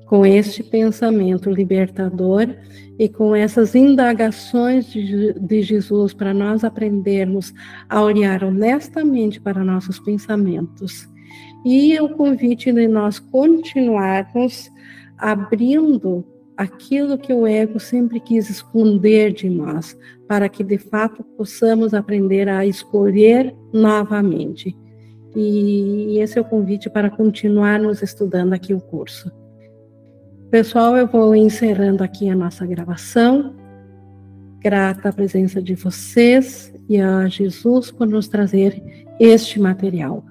com este pensamento libertador e com essas indagações de, de Jesus para nós aprendermos a olhar honestamente para nossos pensamentos. E o convite de nós continuarmos abrindo aquilo que o ego sempre quis esconder de nós, para que de fato possamos aprender a escolher novamente. E esse é o convite para continuarmos estudando aqui o curso. Pessoal, eu vou encerrando aqui a nossa gravação. Grata a presença de vocês e a Jesus por nos trazer este material.